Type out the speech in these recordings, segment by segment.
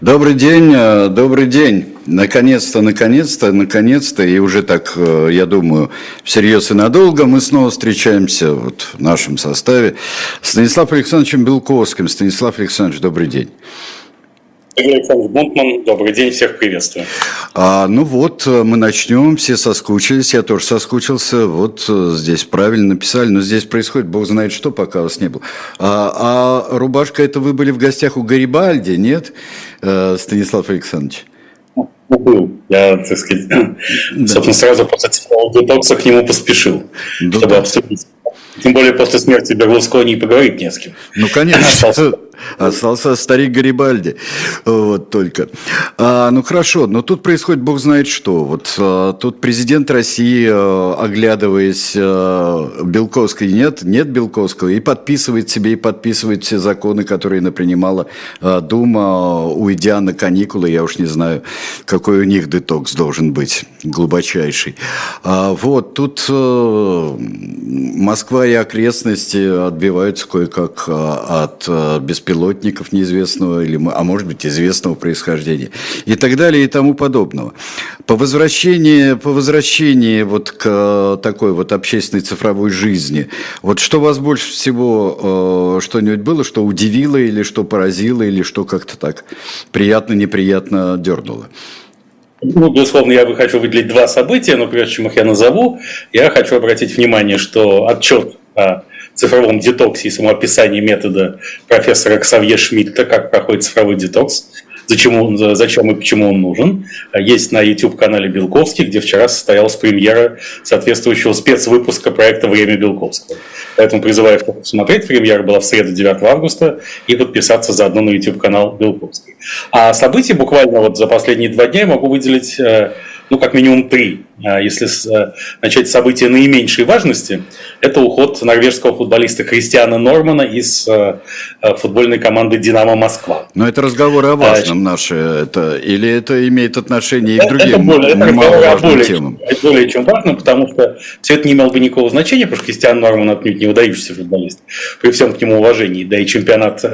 Добрый день, э, добрый день. Наконец-то, наконец-то, наконец-то, и уже так, э, я думаю, всерьез и надолго мы снова встречаемся вот в нашем составе с Станиславом Александровичем Белковским. Станислав Александрович, добрый день. Александр Бунтман, добрый день, всех приветствую. А, ну вот, э, мы начнем, все соскучились, я тоже соскучился, вот э, здесь правильно написали, но здесь происходит, бог знает что, пока вас не было. А, а рубашка, это вы были в гостях у Гарибальди, нет, э, Станислав Александрович? Ну, был. Я, так сказать, да. собственно, сразу после детокса к нему поспешил, да, чтобы да. обсудить. Тем более после смерти Берлускони и поговорить не с кем. Ну, конечно. Остался старик Гарибальди. Вот только. А, ну хорошо, но тут происходит бог знает что. Вот а, тут президент России, а, оглядываясь а, Белковской, нет, нет Белковского, и подписывает себе, и подписывает все законы, которые напринимала а, Дума, уйдя на каникулы. Я уж не знаю, какой у них детокс должен быть, глубочайший. А, вот, тут а, Москва и окрестности отбиваются кое-как а, от а, беспилотных беспилотников неизвестного, или, а может быть, известного происхождения, и так далее, и тому подобного. По возвращении, по возвращении вот к такой вот общественной цифровой жизни, вот что вас больше всего, э, что-нибудь было, что удивило, или что поразило, или что как-то так приятно-неприятно дернуло? Ну, безусловно, я хочу выделить два события, но прежде чем их я назову, я хочу обратить внимание, что отчет о цифровом детоксе и самоописании метода профессора Ксавье Шмидта, как проходит цифровой детокс, зачем, он, зачем и почему он нужен. Есть на YouTube-канале Белковский, где вчера состоялась премьера соответствующего спецвыпуска проекта «Время Белковского». Поэтому призываю посмотреть. Премьера была в среду 9 августа и подписаться заодно на YouTube-канал Белковский. А события буквально вот за последние два дня я могу выделить э, ну, как минимум три. А если э, начать события наименьшей важности, это уход норвежского футболиста Кристиана Нормана из э, э, футбольной команды «Динамо Москва». Но это разговоры о важном а, наши, это, или это имеет отношение и к другим это более, это маловажным более, темам? Это более чем важно, потому что все это не имело бы никакого значения, потому что Кристиан Норман отнюдь не выдающийся футболист, при всем к нему уважении, да и чемпионат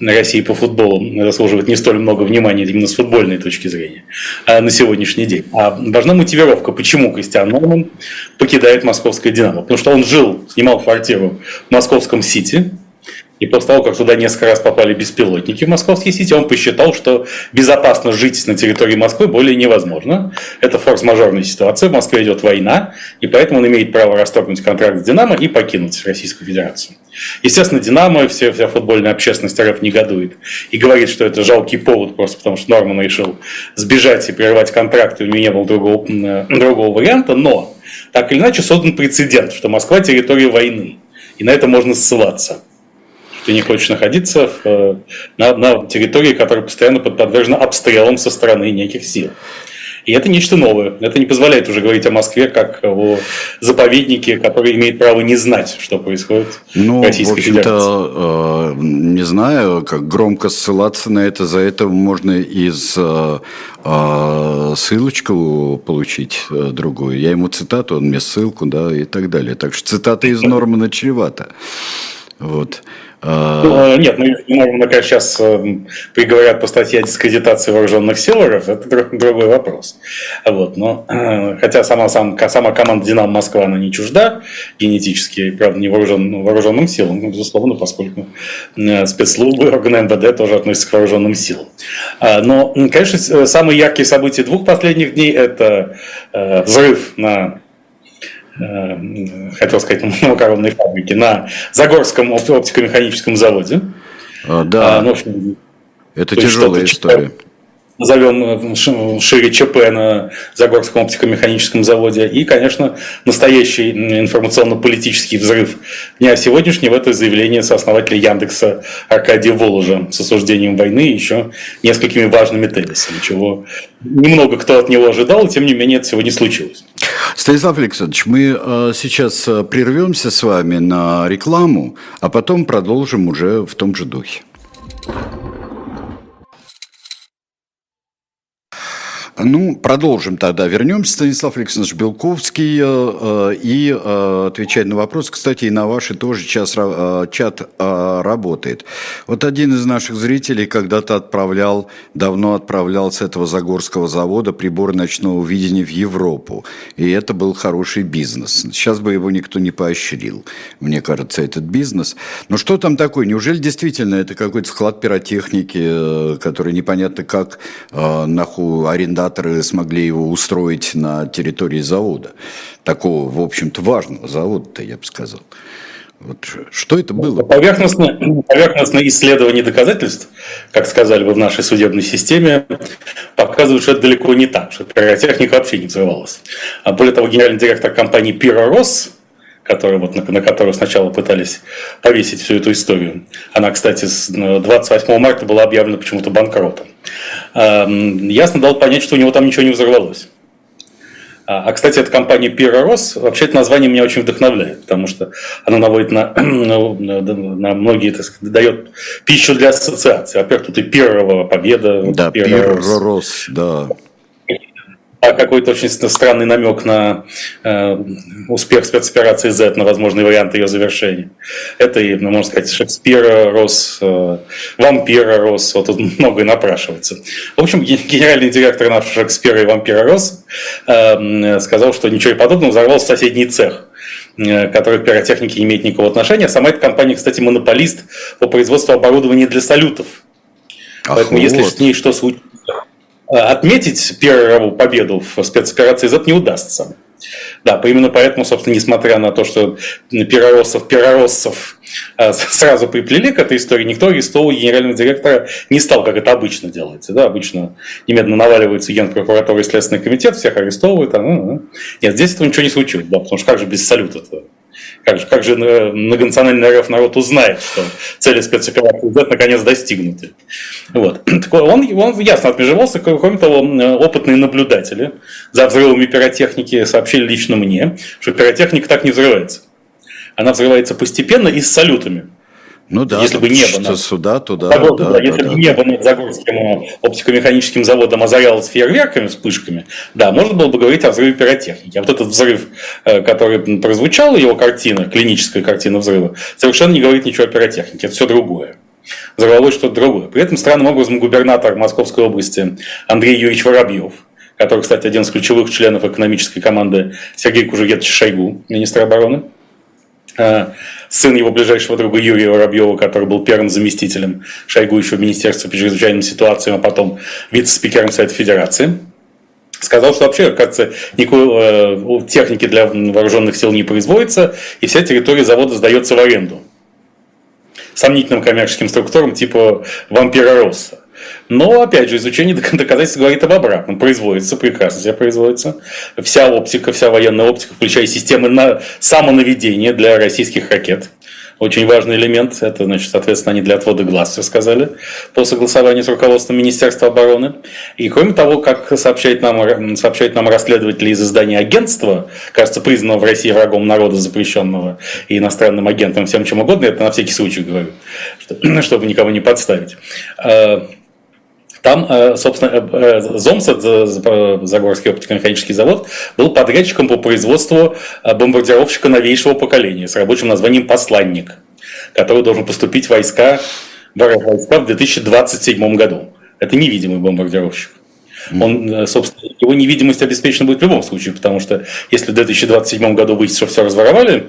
России по футболу заслуживает не столь много внимания именно с футбольной точки зрения на сегодняшний день. А важна мотивировка, почему Кристиан Норман покидает московское «Динамо». Потому что он жил, снимал квартиру в московском «Сити», и после того, как туда несколько раз попали беспилотники в Московский Сити, он посчитал, что безопасно жить на территории Москвы более невозможно. Это форс-мажорная ситуация, в Москве идет война, и поэтому он имеет право расторгнуть контракт с «Динамо» и покинуть Российскую Федерацию. Естественно, «Динамо», вся, вся футбольная общественность РФ негодует и говорит, что это жалкий повод, просто потому что Норман решил сбежать и прервать контракт, и у него не было другого, другого варианта, но так или иначе создан прецедент, что Москва – территория войны, и на это можно ссылаться ты не хочешь находиться в, э, на, на территории, которая постоянно подвержена обстрелам со стороны неких сил. И это нечто новое. Это не позволяет уже говорить о Москве как о заповеднике, который имеет право не знать, что происходит ну, в Российской в Федерации. Э, не знаю, как громко ссылаться на это. За это можно из э, э, ссылочку получить другую. Я ему цитату, он мне ссылку, да, и так далее. Так что цитата из Нормана чревата. Вот. А, ну, а, нет, ну, конечно, сейчас э, приговорят по статье о дискредитации вооруженных сил РФ, это другой вопрос. Вот, но, э, хотя сама, сам, сама команда «Динамо Москва», она не чужда генетически, правда, не вооружен, ну, вооруженным силам, ну, безусловно, поскольку э, спецслужбы, органы МВД тоже относятся к вооруженным силам. Но, конечно, самые яркие события двух последних дней – это взрыв на Э, хотел сказать, на макаронной фабрике, на Загорском оптико-механическом заводе. А, да, а, ну, это тяжелая история назовем э, шире ЧП на Загорском оптико-механическом заводе. И, конечно, настоящий информационно-политический взрыв дня сегодняшнего – это заявление сооснователя Яндекса Аркадия Воложа с осуждением войны и еще несколькими важными тезисами, чего немного кто от него ожидал, тем не менее это сегодня случилось. Станислав Александрович, мы э, сейчас э, прервемся с вами на рекламу, а потом продолжим уже в том же духе. Ну, продолжим тогда. Вернемся, Станислав Александрович Белковский, э, э, и э, отвечать на вопрос. Кстати, и на ваши тоже час, чат работает. Вот один из наших зрителей когда-то отправлял, давно отправлял с этого Загорского завода прибор ночного видения в Европу. И это был хороший бизнес. Сейчас бы его никто не поощрил, мне кажется, этот бизнес. Но что там такое? Неужели действительно это какой-то склад пиротехники, который непонятно как наху арендатор организаторы смогли его устроить на территории завода. Такого, в общем-то, важного завода-то, я бы сказал. Вот что это было? Поверхностное, поверхностное исследование доказательств, как сказали бы в нашей судебной системе, показывает, что это далеко не так, что пиротехника вообще не взрывалась. А более того, генеральный директор компании «Пиророс», который, вот, на, на которую сначала пытались повесить всю эту историю. Она, кстати, с 28 марта была объявлена почему-то банкротом. Ясно дал понять, что у него там ничего не взорвалось. А, а кстати, эта компания Пиророс, вообще это название меня очень вдохновляет, потому что оно наводит на, на, на многие, так сказать, дает пищу для ассоциации. Во-первых, тут и Пирова победа. Да, Пиророс да а какой-то очень странный намек на э, успех спецоперации Z, на возможный вариант ее завершения. Это и, ну, можно сказать, Шекспира рос, э, вампира рос, вот тут многое напрашивается. В общем, генеральный директор нашего Шекспира и вампира рос э, сказал, что ничего подобного взорвался соседний цех э, который к пиротехнике не имеет никакого отношения. Сама эта компания, кстати, монополист по производству оборудования для салютов. Ах, Поэтому, вот. если с ней что случится, отметить первую победу в спецоперации Z не удастся. Да, именно поэтому, собственно, несмотря на то, что пироросов, пиророссов э, сразу приплели к этой истории, никто арестовывал генерального директора не стал, как это обычно делается. Да? Обычно немедленно наваливается генпрокуратура и Следственный комитет, всех арестовывают. А, ну, ну. Нет, здесь этого ничего не случилось, да, потому что как же без салюта-то? Как же, как же э, многонациональный РФ народ узнает, что цели спецоперации Z наконец достигнуты. Вот. Он, он ясно отмежевался, кроме того, опытные наблюдатели за взрывами пиротехники сообщили лично мне, что пиротехника так не взрывается. Она взрывается постепенно и с салютами. Ну да, если бы небо над, сюда, туда, Загор, да, да, если да, бы да, небо над Загорским э, оптико-механическим заводом озарялось фейерверками, вспышками, да, можно было бы говорить о взрыве пиротехники. А вот этот взрыв, э, который прозвучал, его картина, клиническая картина взрыва, совершенно не говорит ничего о пиротехнике, это все другое. Взорвалось что-то другое. При этом странным образом губернатор Московской области Андрей Юрьевич Воробьев, который, кстати, один из ключевых членов экономической команды Сергей Кужугетович Шойгу, министра обороны, сын его ближайшего друга Юрия Воробьева, который был первым заместителем Шойгу еще в Министерстве по чрезвычайным ситуациям, а потом вице-спикером Совета Федерации. Сказал, что вообще, кажется, никакой э, техники для вооруженных сил не производится, и вся территория завода сдается в аренду сомнительным коммерческим структурам типа «Вампира Росса». Но, опять же, изучение доказательств говорит об обратном. Производится, прекрасно себя производится. Вся оптика, вся военная оптика, включая системы на самонаведения для российских ракет. Очень важный элемент. Это, значит, соответственно, они для отвода глаз все сказали по согласованию с руководством Министерства обороны. И кроме того, как сообщает нам, сообщает нам расследователи из издания агентства, кажется, признанного в России врагом народа запрещенного и иностранным агентом, всем чем угодно, это на всякий случай говорю, чтобы никого не подставить а, там, э, собственно, э, э, Зомсад, Загорский оптико-механический завод, был подрядчиком по производству бомбардировщика новейшего поколения с рабочим названием «Посланник», который должен поступить в войска, в 2027 году. Это невидимый бомбардировщик. Он, собственно, его невидимость обеспечена будет в любом случае, потому что если в 2027 году выйдет, что все разворовали,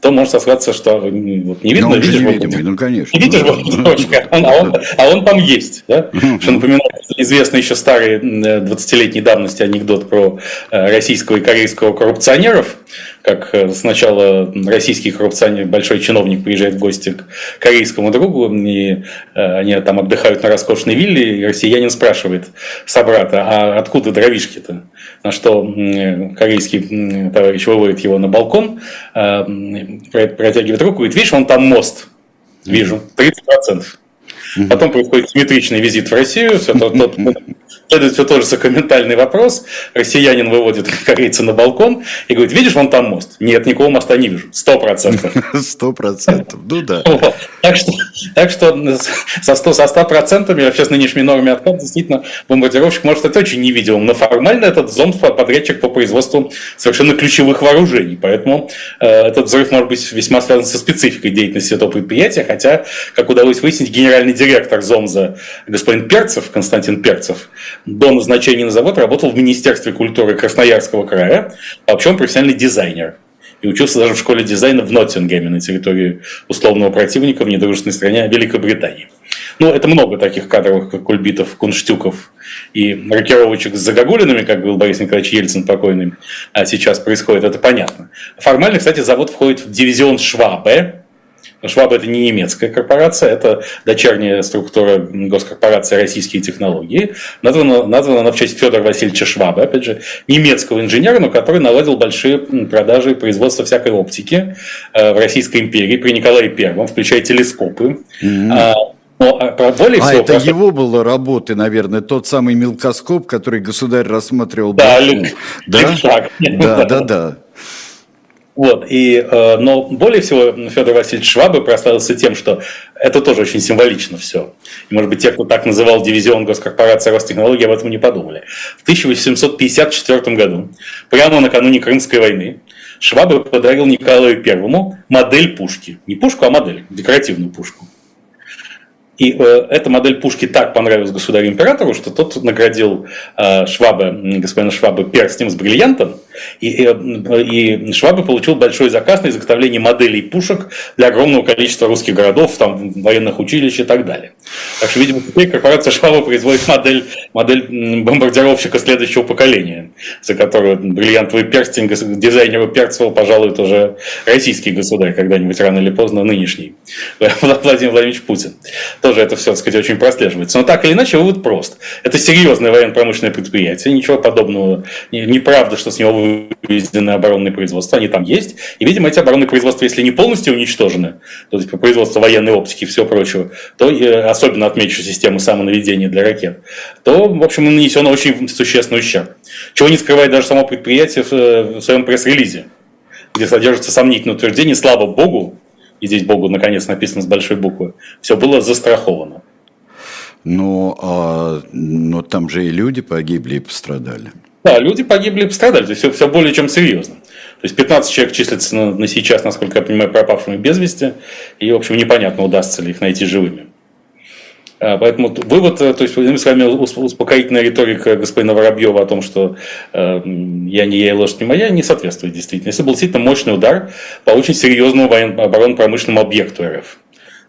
то может сослаться, что вот, не видно, видишь, невидимый, ну, конечно. Не видишь, бомбардировщика, а, он, а он там есть. Да? Что напоминает известный еще старый 20-летней давности анекдот про э, российского и корейского коррупционеров, как э, сначала российский коррупционер, большой чиновник приезжает в гости к корейскому другу, и э, они там отдыхают на роскошной вилле, и россиянин спрашивает собрата, а откуда дровишки-то? На что корейский товарищ выводит его на балкон, протягивает руку и говорит, видишь, вон там мост. Вижу, 30%. Потом происходит симметричный визит в Россию, все тот, тот, следует все тоже сакраментальный вопрос. Россиянин выводит корейца на балкон и говорит, видишь, вон там мост? Нет, никакого моста не вижу. Сто процентов. Сто процентов, ну да. Так что, так что со 100, со 100 процентами, вообще с нынешними нормами откат, действительно, бомбардировщик может стать очень невидимым. Но формально этот ЗОМ подрядчик по производству совершенно ключевых вооружений. Поэтому э, этот взрыв может быть весьма связан со спецификой деятельности этого предприятия. Хотя, как удалось выяснить, генеральный директор ЗОМЗа господин Перцев, Константин Перцев, до назначения на завод работал в Министерстве культуры Красноярского края, а вообще он профессиональный дизайнер. И учился даже в школе дизайна в Ноттингеме на территории условного противника в недружественной стране Великобритании. Ну, это много таких кадровых как кульбитов, кунштюков и рокировочек с загогулинами, как говорил Борис Николаевич Ельцин покойный, а сейчас происходит, это понятно. Формально, кстати, завод входит в дивизион Швабе, Шваб это не немецкая корпорация, это дочерняя структура госкорпорации «Российские технологии». Названа, названа она в честь Федора Васильевича Шваба, опять же, немецкого инженера, но который наладил большие продажи и производство всякой оптики э, в Российской империи при Николае Первом, включая телескопы. Mm-hmm. Но а, более а всего, это просто... его было работы, наверное, тот самый мелкоскоп, который государь рассматривал. Да, Люк, да? да, да, да. Вот, и, э, но более всего Федор Васильевич Швабы прославился тем, что это тоже очень символично все. И, может быть, те, кто так называл дивизион госкорпорации Ростехнологии, об этом не подумали. В 1854 году, прямо накануне Крымской войны, Швабы подарил Николаю Первому модель пушки. Не пушку, а модель, декоративную пушку. И э, эта модель пушки так понравилась государю-императору, что тот наградил э, Швабы, господина Швабы перстнем с бриллиантом, и, э, и Швабы получил большой заказ на изготовление моделей пушек для огромного количества русских городов, там, военных училищ и так далее. Так что, видимо, теперь корпорация Шваба производит модель, модель бомбардировщика следующего поколения, за которую бриллиантовый перстень дизайнеру Перцева пожалуй, уже российский государь когда-нибудь рано или поздно нынешний, Владимир Владимирович Путин тоже это все, так сказать, очень прослеживается. Но так или иначе, вывод прост. Это серьезное военно-промышленное предприятие, ничего подобного, неправда, что с него выведены оборонные производства, они там есть. И, видимо, эти оборонные производства, если не полностью уничтожены, то есть по производству военной оптики и всего прочего, то особенно отмечу систему самонаведения для ракет, то, в общем, нанесен очень существенный ущерб. Чего не скрывает даже само предприятие в своем пресс-релизе, где содержится сомнительное утверждение, слава богу, и здесь Богу наконец написано с большой буквы, все было застраховано. Но, а, но там же и люди погибли и пострадали. Да, люди погибли и пострадали, то есть все, все более чем серьезно. То есть 15 человек числится на, на сейчас, насколько я понимаю, пропавшими без вести, и, в общем, непонятно, удастся ли их найти живыми. А, поэтому вывод, э, то есть с вами успокоительная риторика господина Воробьева о том, что э, я не я и лошадь не моя, не соответствует действительно. Если был действительно мощный удар по очень серьезному оборонно-промышленному объекту РФ,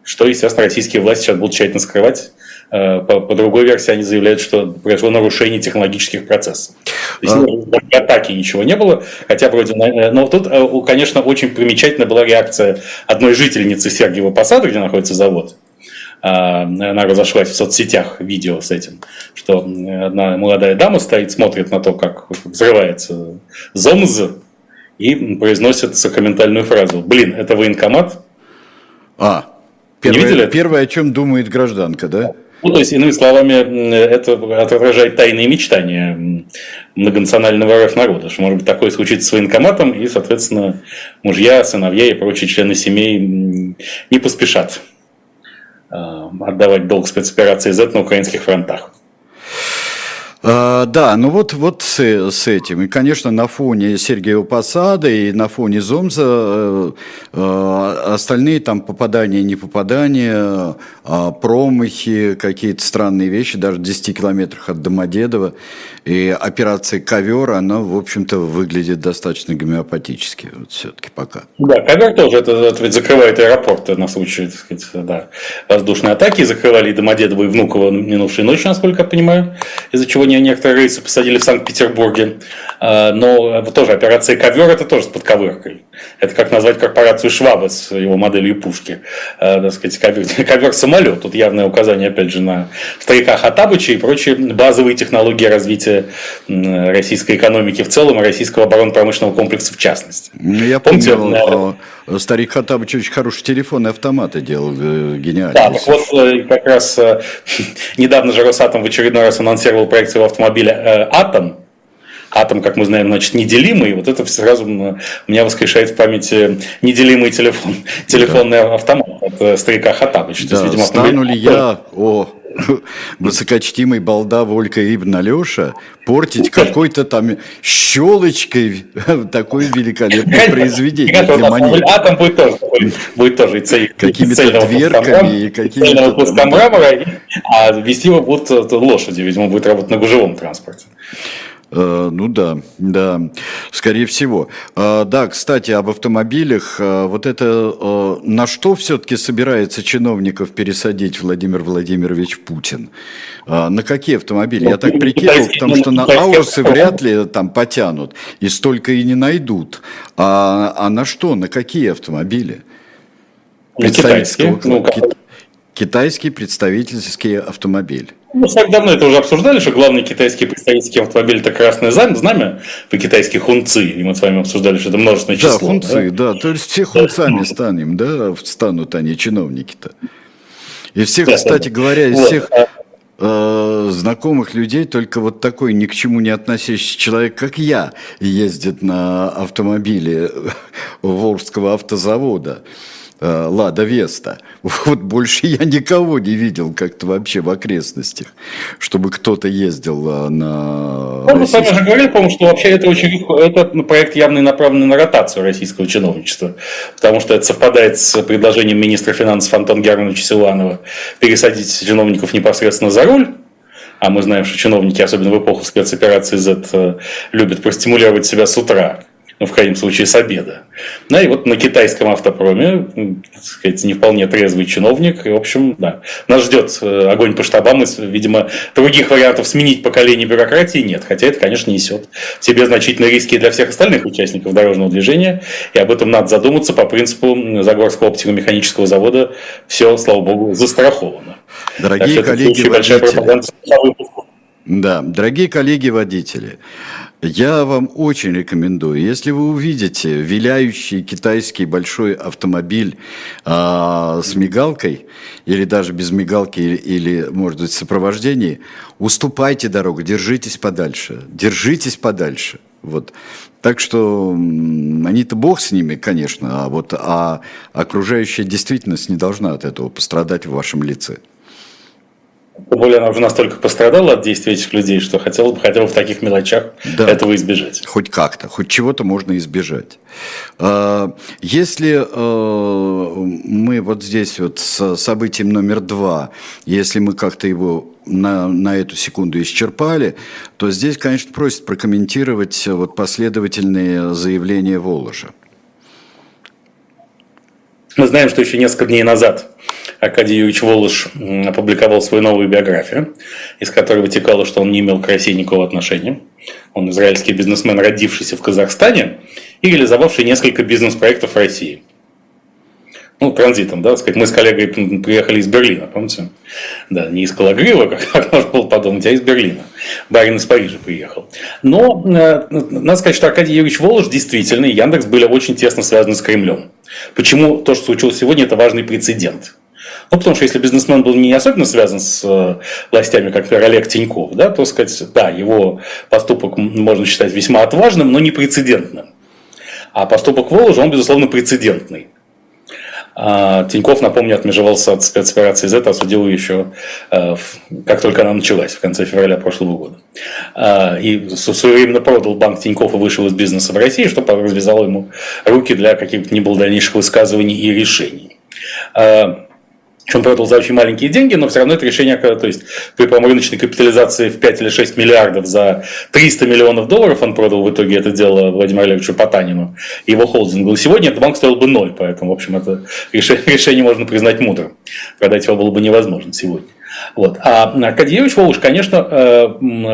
что, естественно, российские власти сейчас будут тщательно скрывать. Э, по, по другой версии они заявляют, что произошло нарушение технологических процессов. То есть а... атаки ничего не было, хотя вроде... Но тут, конечно, очень примечательна была реакция одной жительницы Сергиева Посада, где находится завод, она разошлась в соцсетях видео с этим, что одна молодая дама стоит, смотрит на то, как взрывается ЗОМЗ, и произносит сакраментальную фразу. Блин, это военкомат? А, первое, Не видели первое, о чем думает гражданка, да? Ну, то есть, иными словами, это отражает тайные мечтания многонационального РФ народа, что, может быть, такое случится с военкоматом, и, соответственно, мужья, сыновья и прочие члены семей не поспешат Э, отдавать долг спецоперации Z на украинских фронтах. А, да, ну вот, вот с, с этим. И, конечно, на фоне Сергеева Посада и на фоне Зомза э, э, остальные там попадания, не попадания, э, промахи, какие-то странные вещи, даже в 10 километрах от Домодедова. И операция «Ковер», она, в общем-то, выглядит достаточно гомеопатически, вот все-таки пока. Да, «Ковер» тоже, это, это ведь закрывает аэропорт на случай, так сказать, да, воздушной атаки. Закрывали и Домодедово, и Внуково минувшей ночью, насколько я понимаю, из-за чего не некоторые рейсы посадили в Санкт-Петербурге. А, но тоже операция «Ковер» это тоже с подковыркой. Это как назвать корпорацию Шваба с его моделью пушки. Э, так сказать, ковер-самолет. Тут явное указание, опять же, на старика Хатабыча и прочие базовые технологии развития российской экономики в целом и российского оборонно-промышленного комплекса в частности. Ну, я Помните, помню, э, старик Хатабыч очень хорошие телефонные автоматы делал, э, гениально. Да, так вот как раз недавно же Росатом в очередной раз анонсировал проект своего автомобиля «Атом», атом, как мы знаем, значит, неделимый. Вот это сразу у меня воскрешает в памяти неделимый телефон, телефонный да. автомат от э, старика Хатабыч. Да, есть, видимо, стану ли я, о, высокочтимый балда Волька Ибн Алеша портить какой-то там щелочкой такое великолепное произведение для монет. Атом будет тоже, будет тоже какими-то дверками и какими-то... мрамора, а вести его будут э, лошади, видимо, будет работать на гужевом транспорте. Э, ну да, да, скорее всего. Э, да, кстати, об автомобилях. Э, вот это на что все-таки собирается чиновников пересадить Владимир Владимирович Путин? На какие автомобили? Я так прикинул, потому что на Аурусы вряд ли там потянут и столько и не найдут. А, а на что? На какие автомобили? Представительского, ну, китайский представительский автомобиль. Ну, так давно это уже обсуждали, что главный китайский представительский автомобиль это красное знамя, по-китайски хунцы, и мы с вами обсуждали, что это множественное число. Да, хунцы, да, да то есть все хунцами станем, да, станут они, чиновники-то. И всех, кстати говоря, из всех э, знакомых людей только вот такой ни к чему не относящийся человек, как я, ездит на автомобиле Волжского автозавода. Э, Лада Веста. Вот больше я никого не видел как-то вообще в окрестностях, чтобы кто-то ездил э, на... Ну, мы с вами уже говорили, по-моему, что вообще это очень это проект явно направленный на ротацию российского чиновничества, потому что это совпадает с предложением министра финансов Антона Германовича Силанова пересадить чиновников непосредственно за руль, а мы знаем, что чиновники, особенно в эпоху спецоперации Z, э, любят простимулировать себя с утра ну, в крайнем случае, с обеда. Да, и вот на китайском автопроме, так сказать, не вполне трезвый чиновник, и, в общем, да, нас ждет э, огонь по штабам, и, видимо, других вариантов сменить поколение бюрократии нет, хотя это, конечно, несет в себе значительные риски для всех остальных участников дорожного движения, и об этом надо задуматься по принципу Загорского оптико-механического завода, все, слава богу, застраховано. Дорогие коллеги-водители, да, дорогие коллеги-водители, я вам очень рекомендую, если вы увидите виляющий китайский большой автомобиль а, с мигалкой, или даже без мигалки, или, или, может быть, в сопровождении, уступайте дорогу, держитесь подальше, держитесь подальше. Вот. Так что они-то бог с ними, конечно, а вот а окружающая действительность не должна от этого пострадать в вашем лице. Тем более она уже настолько пострадала от действий этих людей, что хотела бы хотя бы в таких мелочах да. этого избежать. Хоть как-то, хоть чего-то можно избежать. А, если э, мы вот здесь вот с событием номер два, если мы как-то его на, на эту секунду исчерпали, то здесь, конечно, просят прокомментировать вот последовательные заявления Воложа. Мы знаем, что еще несколько дней назад Аркадий Юрьевич Волош опубликовал свою новую биографию, из которой вытекало, что он не имел к России никакого отношения. Он израильский бизнесмен, родившийся в Казахстане и реализовавший несколько бизнес-проектов в России. Ну, транзитом, да, сказать, мы с коллегой приехали из Берлина, помните? Да, не из Калагрива, как, можно было подумать, а из Берлина. Барин из Парижа приехал. Но э, надо сказать, что Аркадий Юрьевич Волош действительно и Яндекс были очень тесно связаны с Кремлем. Почему то, что случилось сегодня, это важный прецедент. Ну, потому что если бизнесмен был не особенно связан с э, властями, как, например, Олег Тиньков, да, то сказать, да, его поступок можно считать весьма отважным, но не прецедентным. А поступок Воложа, он, безусловно, прецедентный. А Тиньков, напомню, отмежевался от спецоперации Z, осудил ее еще, э, как только она началась, в конце февраля прошлого года. А, и своевременно продал банк Тиньков и вышел из бизнеса в России, что развязало ему руки для каких-то ни было дальнейших высказываний и решений. Он продал за очень маленькие деньги, но все равно это решение, то есть при, по рыночной капитализации в 5 или 6 миллиардов за 300 миллионов долларов он продал в итоге это дело Владимиру Олеговичу Потанину и его холдингу. Сегодня этот банк стоил бы ноль, поэтому, в общем, это решение, решение можно признать мудрым. Продать его было бы невозможно сегодня. Вот. А Аркадий Юрьевич Волош, конечно, э,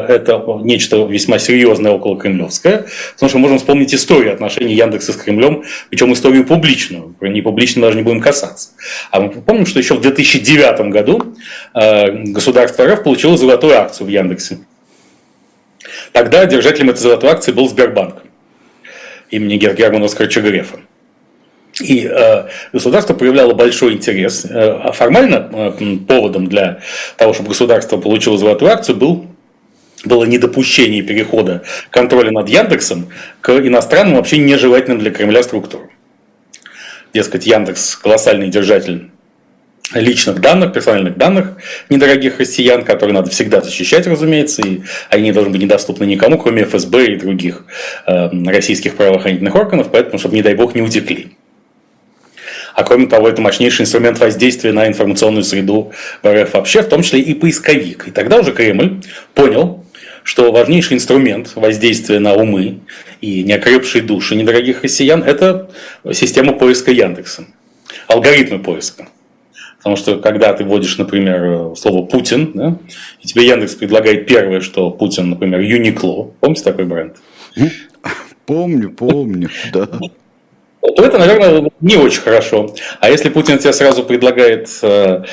это нечто весьма серьезное около кремлевское, потому что можем вспомнить историю отношений Яндекса с Кремлем, причем историю публичную, про непубличную даже не будем касаться. А мы помним, что еще в 2009 году э, государство РФ получило золотую акцию в Яндексе. Тогда держателем этой золотой акции был Сбербанк имени Германа Оскаровича Грефа. И э, государство проявляло большой интерес. Э, а формально э, поводом для того, чтобы государство получило золотую акцию, был было недопущение перехода контроля над Яндексом к иностранным, вообще нежелательным для Кремля структурам. Дескать, Яндекс колоссальный держатель личных данных, персональных данных недорогих россиян, которые надо всегда защищать, разумеется, и они должны быть недоступны никому, кроме ФСБ и других э, российских правоохранительных органов, поэтому, чтобы, не дай бог, не утекли. А кроме того, это мощнейший инструмент воздействия на информационную среду в РФ вообще, в том числе и поисковик. И тогда уже Кремль понял, что важнейший инструмент воздействия на умы и неокрепшие души недорогих россиян – это система поиска Яндекса, алгоритмы поиска. Потому что когда ты вводишь, например, слово Путин, да, и тебе Яндекс предлагает первое, что Путин, например, Юникло. Помните такой бренд? Помню, помню, да то это, наверное, не очень хорошо. А если Путин тебе сразу предлагает э,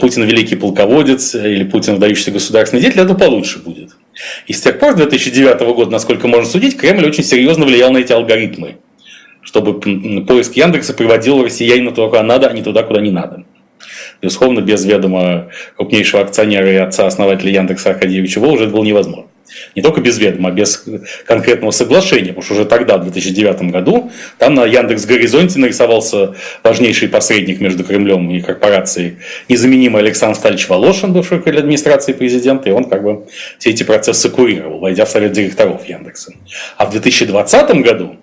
Путин великий полководец или Путин выдающийся государственный деятель, это получше будет. И с тех пор, с 2009 года, насколько можно судить, Кремль очень серьезно влиял на эти алгоритмы, чтобы поиск Яндекса приводил россиянина туда, куда надо, а не туда, куда не надо. Безусловно, без ведома крупнейшего акционера и отца основателя Яндекса Аркадия Ильичева уже это было невозможно не только без ведома, а без конкретного соглашения, потому что уже тогда, в 2009 году, там на Яндекс Горизонте нарисовался важнейший посредник между Кремлем и корпорацией, незаменимый Александр Стальевич Волошин, бывший руководитель администрации президента, и он как бы все эти процессы курировал, войдя в совет директоров Яндекса. А в 2020 году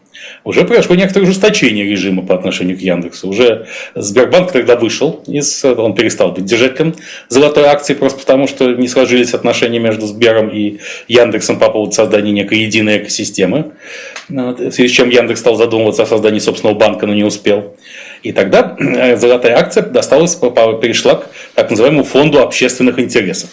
уже произошло некоторое ужесточение режима по отношению к Яндексу. Уже Сбербанк тогда вышел, из, он перестал быть держателем золотой акции, просто потому что не сложились отношения между Сбером и Яндексом по поводу создания некой единой экосистемы, в связи с чем Яндекс стал задумываться о создании собственного банка, но не успел. И тогда э, золотая акция досталась, перешла к так называемому фонду общественных интересов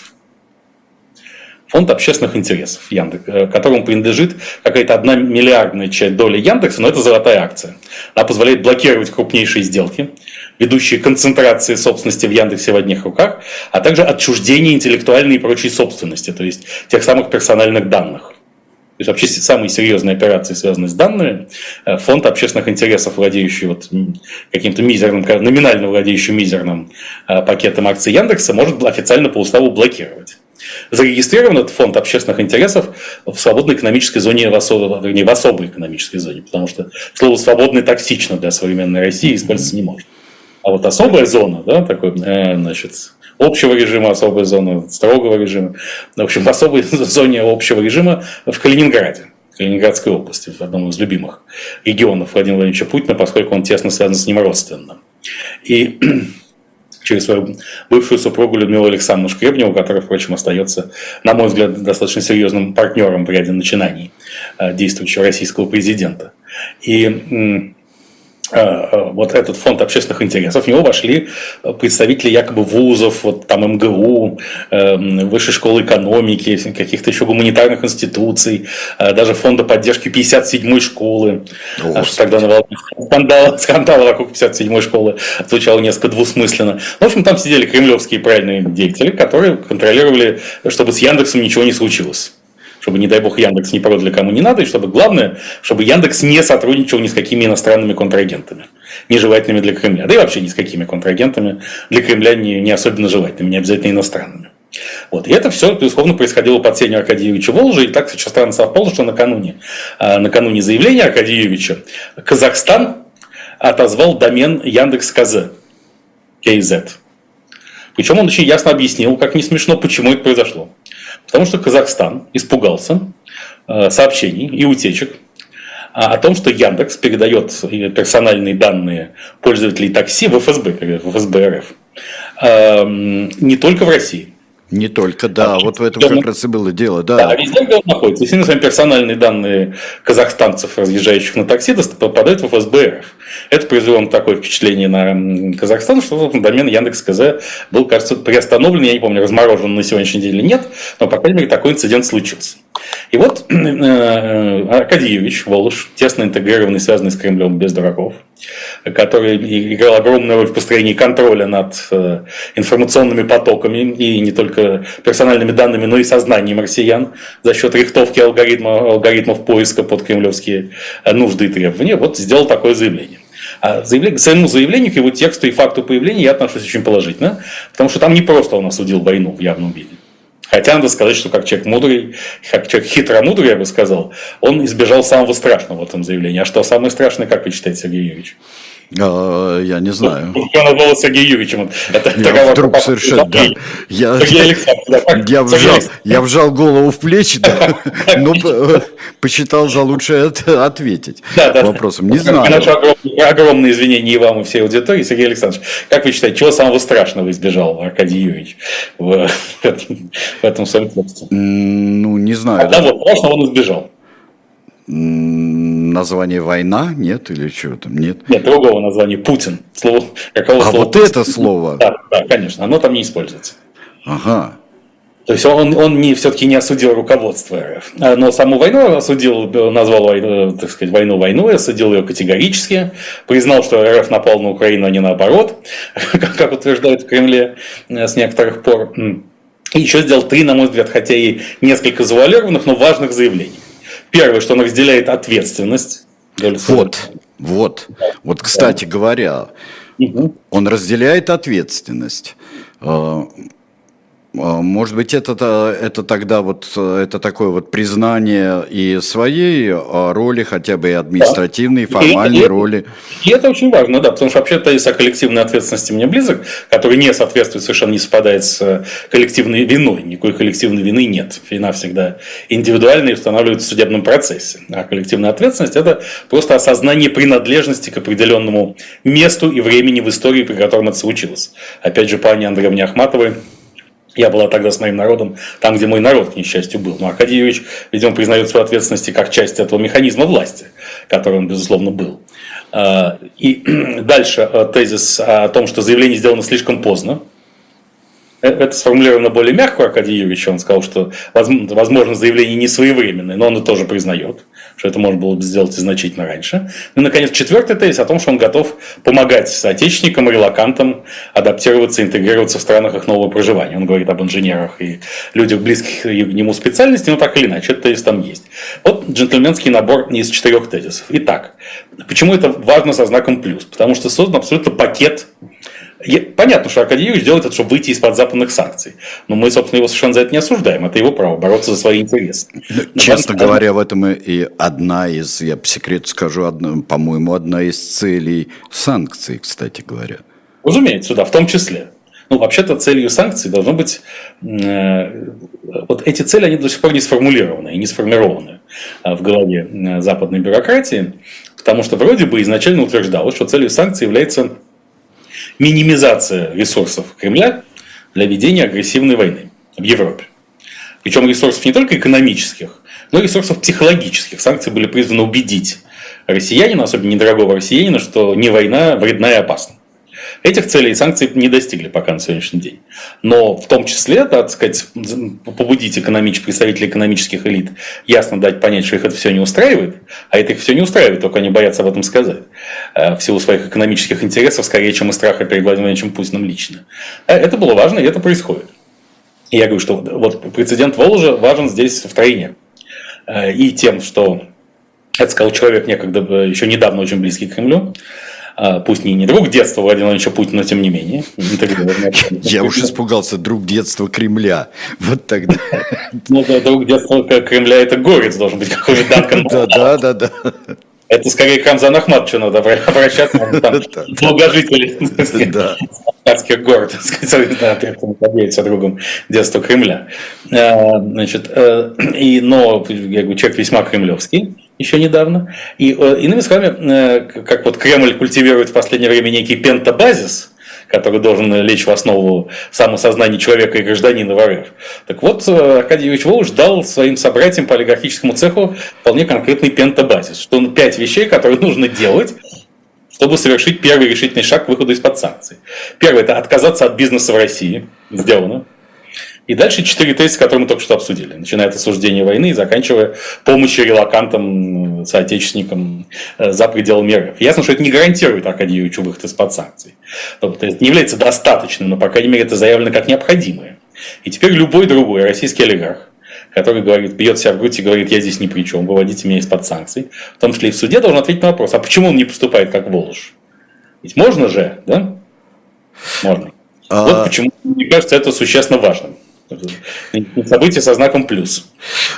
фонд общественных интересов Яндекс, э, которому принадлежит какая-то одна миллиардная часть доли Яндекса, но это золотая акция. Она позволяет блокировать крупнейшие сделки, ведущие концентрации собственности в Яндексе в одних руках, а также отчуждение интеллектуальной и прочей собственности, то есть тех самых персональных данных. То есть вообще самые серьезные операции, связанные с данными, э, фонд общественных интересов, владеющий вот каким-то мизерным, номинально владеющий мизерным э, пакетом акций Яндекса, может официально по уставу блокировать зарегистрирован этот фонд общественных интересов в свободной экономической зоне, в особой, вернее, в особой экономической зоне, потому что слово «свободный» токсично для современной России, использоваться не может. А вот особая зона, да, такой, э, значит, общего режима, особая зона строгого режима, в общем, в особой зоне общего режима в Калининграде. Калининградской области, в одном из любимых регионов Владимира Владимировича Путина, поскольку он тесно связан с ним родственно. И через свою бывшую супругу Людмилу Александровну Шкребневу, которая, впрочем, остается, на мой взгляд, достаточно серьезным партнером в ряде начинаний э, действующего российского президента. И Э, э, вот этот фонд общественных интересов, в него вошли представители якобы вузов, вот там МГУ, эм, Высшей школы экономики, каких-то еще гуманитарных институций, э, даже фонда поддержки 57-й школы. О, что тогда на скандал, скандал вокруг 57-й школы звучало несколько двусмысленно. В общем, там сидели кремлевские правильные деятели, которые контролировали, чтобы с Яндексом ничего не случилось чтобы, не дай бог, Яндекс не продали кому не надо, и чтобы, главное, чтобы Яндекс не сотрудничал ни с какими иностранными контрагентами, нежелательными для Кремля, да и вообще ни с какими контрагентами для Кремля не, не особенно желательными, не обязательно иностранными. Вот. И это все, безусловно, происходило под сенью Аркадия Юрьевича Волжа. И так сейчас странно совпало, что накануне, а, накануне заявления Аркадия Юрьевича Казахстан отозвал домен Яндекс КЗ, KZ. Причем он очень ясно объяснил, как не смешно, почему это произошло. Потому что Казахстан испугался э, сообщений и утечек о том, что Яндекс передает персональные данные пользователей такси в ФСБ, в ФСБ РФ, эм, не только в России, Не только, да, а, вот в этом как раз и было дело, да. Да, везде, где он находится. Если, например, персональные данные казахстанцев, разъезжающих на такси, попадают в ФСБ РФ. Это произвело такое впечатление на Казахстан, что домен Яндекс.Кз был, кажется, приостановлен, я не помню, разморожен на сегодняшний день или нет, но, по крайней мере, такой инцидент случился. И вот э, Аркадий Юрьевич Волош, тесно интегрированный, связанный с Кремлем без дураков, который играл огромную роль в построении контроля над э, информационными потоками и не только персональными данными, но и сознанием россиян за счет рихтовки алгоритмов, алгоритмов поиска под кремлевские нужды и требования, вот сделал такое заявление. А заявление, к своему заявлению, к его тексту и факту появления я отношусь очень положительно, потому что там не просто он осудил войну в явном виде. Хотя надо сказать, что как человек мудрый, как человек хитромудрый, я бы сказал, он избежал самого страшного в этом заявлении. А что самое страшное, как вы считаете, Сергей Юрьевич? А, я не знаю. Он назвал Сергеем Юрьевичем. Это я вдруг совершенно... Да, я, я, вжал, я вжал голову в плечи, да, но э, посчитал за лучшее ответить да, да, вопросом. Не знаю. Огромные, огромные извинения и вам, и всей аудитории. Сергей Александрович, как вы считаете, чего самого страшного избежал Аркадий Юрьевич в, в этом своем тексте? Ну, не знаю. Одного да. страшного он избежал название война, нет, или что там, нет? Нет, другого названия, Путин. Слово, какого а слова вот Путин? это слово? Да, да, конечно, оно там не используется. Ага. То есть он, он не, все-таки не осудил руководство РФ, но саму войну осудил, назвал войну, так сказать, войну войной, осудил ее категорически, признал, что РФ напал на Украину, а не наоборот, как утверждают в Кремле э, с некоторых пор. И еще сделал три, на мой взгляд, хотя и несколько завуалированных, но важных заявлений. Первое, что он разделяет ответственность. Вот, вот. Вот, кстати говоря, он разделяет ответственность. А, может быть, это, это тогда вот это такое вот признание и своей а, роли, хотя бы и административной, и формальной и, роли. И это очень важно, да, потому что вообще тезис о коллективной ответственности мне близок, который не соответствует, совершенно не совпадает с э, коллективной виной. Никакой коллективной вины нет. Вина всегда индивидуальная и устанавливается в судебном процессе. А коллективная ответственность – это просто осознание принадлежности к определенному месту и времени в истории, при котором это случилось. Опять же, по Анне Андреевне Ахматовой – я была тогда с моим народом там, где мой народ, к несчастью, был. Но Аркадий видимо, признает свою ответственность как часть этого механизма власти, который он, безусловно, был. А, и дальше э, тезис о том, что заявление сделано слишком поздно. Э, это сформулировано более мягко Аркадий Юрьевич. Он сказал, что, возможно, заявление не своевременное, но он это тоже признает что это можно было бы сделать и значительно раньше. Ну и, наконец, четвертый тезис о том, что он готов помогать соотечественникам и релакантам адаптироваться, интегрироваться в странах их нового проживания. Он говорит об инженерах и людях, близких к нему специальности, но так или иначе, этот тезис там есть. Вот джентльменский набор из четырех тезисов. Итак, почему это важно со знаком плюс? Потому что создан абсолютно пакет Понятно, что Аркадий Юрьевич делает это, чтобы выйти из-под западных санкций. Но мы, собственно, его совершенно за это не осуждаем. Это его право бороться за свои интересы. Но Честно банк... говоря, в этом и одна из, я по секрету скажу, одна, по-моему, одна из целей санкций, кстати говоря. Разумеется, да, в том числе. Ну, вообще-то целью санкций должно быть... Э, вот эти цели, они до сих пор не сформулированы и не сформированы э, в голове э, западной бюрократии, потому что вроде бы изначально утверждалось, что целью санкций является минимизация ресурсов Кремля для ведения агрессивной войны в Европе. Причем ресурсов не только экономических, но и ресурсов психологических. Санкции были призваны убедить россиянина, особенно недорогого россиянина, что не война вредна и опасна. Этих целей санкции не достигли пока на сегодняшний день. Но в том числе, так сказать, побудить экономич... представителей экономических элит ясно дать понять, что их это все не устраивает, а это их все не устраивает, только они боятся об этом сказать. Э, в силу своих экономических интересов, скорее, чем и страха перед Владимиром Путиным лично. Э, это было важно, и это происходит. И я говорю, что вот прецедент Воложа важен здесь втройне. Э, и тем, что это сказал человек некогда еще недавно очень близкий к Кремлю, пусть не, не друг детства Владимира Владимировича Путина, но тем не менее. Я уж испугался, друг детства Кремля. Вот тогда. Ну да, друг детства Кремля это горец должен быть какой-то Данкан. Да, да, да, да. Это скорее к Рамзану Ахматовичу надо обращаться, там, долгожители Кавказских гор, так сказать, поделиться другом детства Кремля. А, значит, э, и, но, я говорю, человек весьма кремлевский, еще недавно. И э, иными словами, э, как вот Кремль культивирует в последнее время некий пентабазис, который должен лечь в основу самосознания человека и гражданина в. Так вот, Аркадий Юрьевич Волош дал своим собратьям по олигархическому цеху вполне конкретный пентобазис, что пять вещей, которые нужно делать, чтобы совершить первый решительный шаг к выходу из-под санкций. Первое – это отказаться от бизнеса в России. Сделано. И дальше четыре тезиса, которые мы только что обсудили. Начиная от осуждения войны и заканчивая помощью релакантам, соотечественникам э, за пределы мира. Ясно, что это не гарантирует Аркадию Юрьевичу выход из-под санкций. Это не является достаточным, но, по крайней мере, это заявлено как необходимое. И теперь любой другой российский олигарх, который говорит, бьет себя в грудь и говорит, я здесь ни при чем, выводите меня из-под санкций, в том числе и в суде, должен ответить на вопрос, а почему он не поступает как Волож? Ведь можно же, да? Можно. А... Вот почему, мне кажется, это существенно важным. Событие со знаком плюс.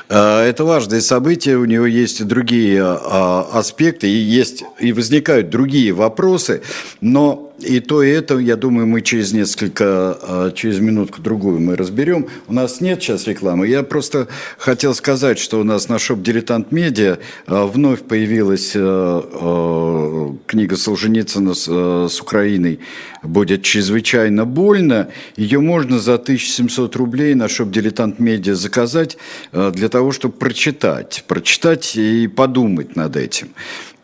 А, это важное событие, у него есть и другие а, аспекты, и есть и возникают другие вопросы, но и то, и это, я думаю, мы через несколько, а, через минутку-другую мы разберем. У нас нет сейчас рекламы. Я просто хотел сказать, что у нас на shop.diletant.media вновь появилась книга Солженицына с Украиной «Будет чрезвычайно больно». Ее можно за 1700 рублей на shop.diletant.media заказать для того, чтобы прочитать, прочитать и подумать над этим.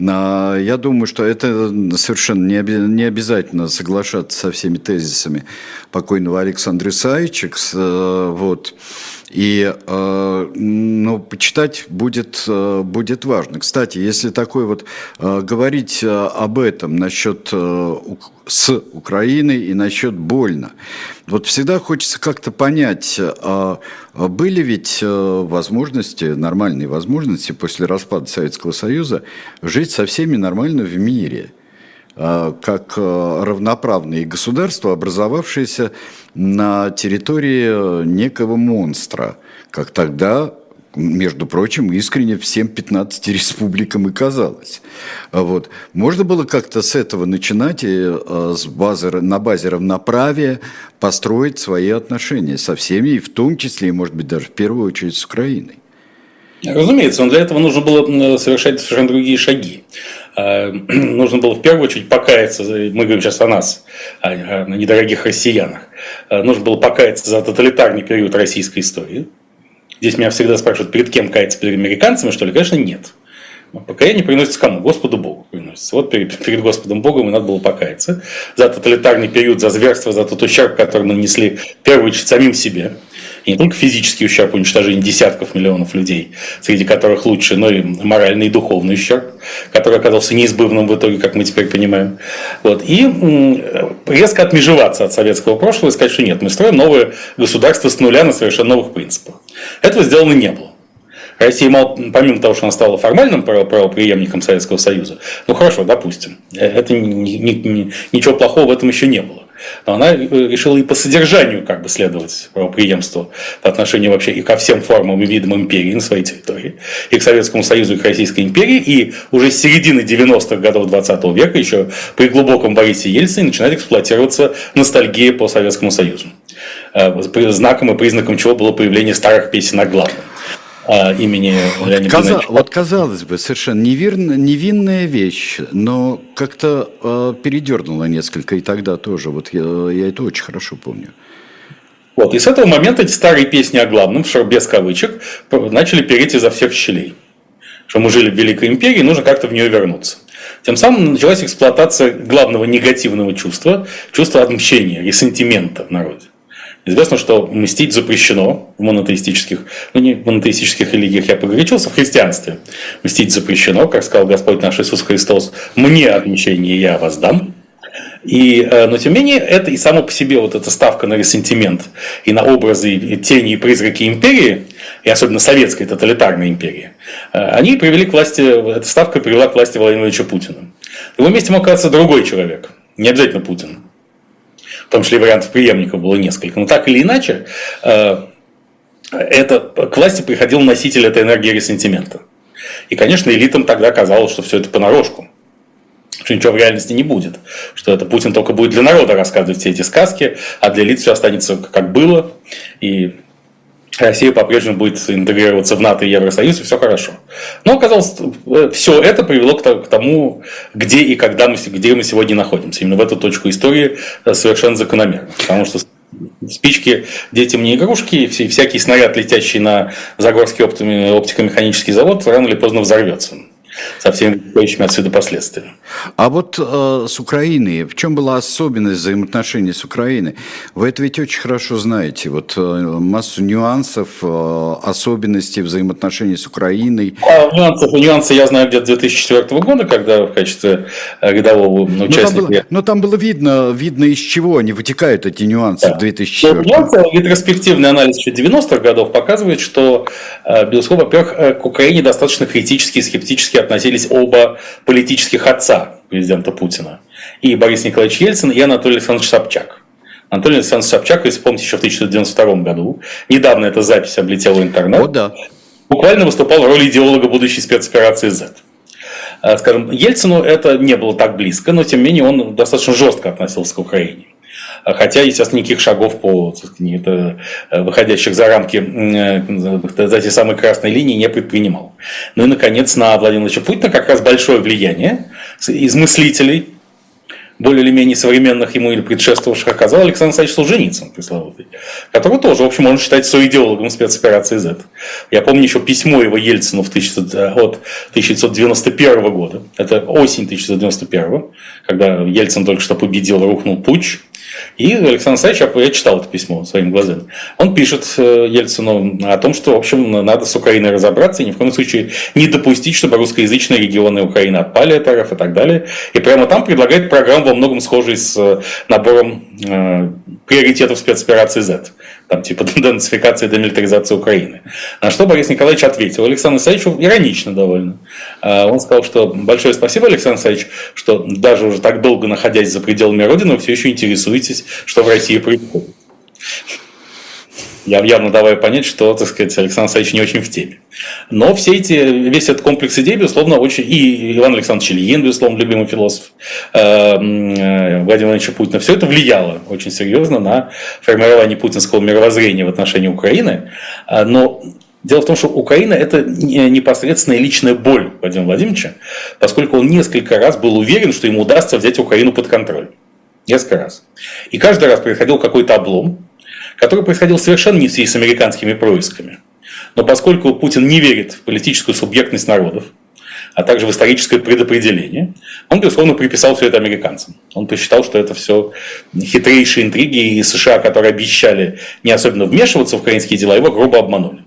Я думаю, что это совершенно не обязательно соглашаться со всеми тезисами покойного Александра Исаевича. Э, вот. И э, ну, почитать будет, э, будет важно. Кстати, если такой вот говорить об этом насчет с Украиной и насчет больно, вот всегда хочется как-то понять, а, а были ведь возможности, нормальные возможности после распада Советского Союза жить со всеми нормально в мире – как равноправные государства, образовавшиеся на территории некого монстра, как тогда между прочим, искренне всем 15 республикам и казалось. Вот. Можно было как-то с этого начинать и э, с базы, на базе равноправия построить свои отношения со всеми, и в том числе, и, может быть, даже в первую очередь с Украиной. Разумеется, но для этого нужно было совершать совершенно другие шаги. А, нужно было в первую очередь покаяться, мы говорим сейчас о нас, о недорогих россиянах, а, нужно было покаяться за тоталитарный период российской истории. Здесь меня всегда спрашивают, перед кем каяться, перед американцами, что ли? Конечно, нет. Покаяние приносится кому? Господу Богу приносится. Вот перед, перед Господом Богом и надо было покаяться за тоталитарный период, за зверство, за тот ущерб, который мы нанесли в первую очередь самим себе не только физический ущерб уничтожения десятков миллионов людей, среди которых лучше, но и моральный и духовный ущерб, который оказался неизбывным в итоге, как мы теперь понимаем. Вот. И резко отмежеваться от советского прошлого и сказать, что нет, мы строим новое государство с нуля на совершенно новых принципах. Этого сделано не было. Россия, помимо того, что она стала формальным правоприемником Советского Союза, ну хорошо, допустим, э, это ничего плохого в этом еще не было. Но она э, решила и по содержанию как бы следовать правоприемству по отношению вообще и ко всем формам и видам империи на своей территории, и к Советскому Союзу, и к Российской империи, и уже с середины 90-х годов 20 века, еще при глубоком Борисе Ельцине, начинает эксплуатироваться ностальгия по Советскому Союзу. Э, знаком и признаком чего было появление старых песен о главном имени Леонида Каза... Вот казалось бы, совершенно невинная, невинная вещь, но как-то э, передернула несколько, и тогда тоже. Вот я, я это очень хорошо помню. Вот, и с этого момента эти старые песни о главном, без кавычек, начали переть изо всех щелей. Что мы жили в Великой Империи, нужно как-то в нее вернуться. Тем самым началась эксплуатация главного негативного чувства, чувства отмщения, ресентимента в народе. Известно, что мстить запрещено в монотеистических, ну не в монотеистических религиях я погорячился, в христианстве. Мстить запрещено, как сказал Господь наш Иисус Христос, мне отмещение я воздам. И, э, но тем не менее, это и само по себе вот эта ставка на ресентимент и на образы, и тени и призраки империи, и особенно советской тоталитарной империи, э, они привели к власти, эта ставка привела к власти Владимира Владимировича Путина. В его месте мог оказаться другой человек, не обязательно Путин том числе вариантов преемников было несколько. Но так или иначе, э, это, к власти приходил носитель этой энергии ресентимента. И, конечно, элитам тогда казалось, что все это понарошку что ничего в реальности не будет, что это Путин только будет для народа рассказывать все эти сказки, а для элит все останется как было, и Россия по-прежнему будет интегрироваться в НАТО и Евросоюз, и все хорошо. Но оказалось, э, все это привело к тому, где и когда мы, где мы сегодня находимся. Именно в эту точку истории э, совершенно закономерно. Потому что спички детям не игрушки, всякий снаряд, летящий на Загорский оптико-механический завод, рано или поздно взорвется со всеми вытекающими отсюда последствиями. А вот э, с Украиной, в чем была особенность взаимоотношений с Украиной? Вы это ведь очень хорошо знаете. Вот э, массу нюансов, э, особенностей взаимоотношений с Украиной. А, нюансов, нюансы я знаю где-то 2004 года, когда в качестве э, рядового участника... Но там было, но там было видно, видно, из чего они вытекают, эти нюансы да. в 2004 году. Нюансы, ретроспективный анализ еще 90-х годов показывает, что, э, безусловно, во-первых, э, к Украине достаточно критически и скептически относились оба политических отца президента Путина. И Борис Николаевич Ельцин, и Анатолий Александрович Собчак. Анатолий Александрович Собчак, если помните, еще в 1992 году, недавно эта запись облетела интернет, О, да. буквально выступал в роли идеолога будущей спецоперации Z. А, скажем, Ельцину это не было так близко, но тем не менее он достаточно жестко относился к Украине. А хотя, естественно, никаких шагов по это, э, выходящих за рамки э, за эти самые красные линии не предпринимал. Ну и, наконец, на Владимира Владимировича Путина как раз большое влияние из мыслителей, более или менее современных ему или предшествовавших оказал Александр Александрович Солженицын, пресловутый, которого тоже, в общем, можно считать соидеологом спецоперации Z. Я помню еще письмо его Ельцину в 1900, э, от 1991 года. Это осень 1991, когда Ельцин только что победил, рухнул путь. И Александр Александрович, я читал это письмо своими глазами, он пишет э, Ельцину о том, что, в общем, надо с Украиной разобраться и ни в коем случае не допустить, чтобы русскоязычные регионы Украины отпали от РФ и так далее. И прямо там предлагает программу во многом схожей с э, набором э, приоритетов спецоперации Z там типа денацификация и демилитаризация Украины. На что Борис Николаевич ответил Александру Александровичу иронично довольно. А, он сказал, что большое спасибо, Александр Александрович, что даже уже так долго находясь за пределами Родины, вы все еще интересуетесь, что в России происходит я явно давая понять, что, так сказать, Александр Александрович не очень в теме. Но все эти, весь этот комплекс идей, безусловно, очень... И Иван Александрович Ильин, безусловно, любимый философ э, э, Владимира Владимировича Путина, все это влияло очень серьезно на формирование путинского мировоззрения в отношении Украины. А, но Дело в том, что Украина – это непосредственная личная боль Владимира Владимировича, поскольку он несколько раз был уверен, что ему удастся взять Украину под контроль. Несколько раз. И каждый раз происходил какой-то облом, который происходил совершенно не в связи с американскими происками. Но поскольку Путин не верит в политическую субъектность народов, а также в историческое предопределение, он, безусловно, приписал все это американцам. Он посчитал, что это все хитрейшие интриги, и США, которые обещали не особенно вмешиваться в украинские дела, его грубо обманули.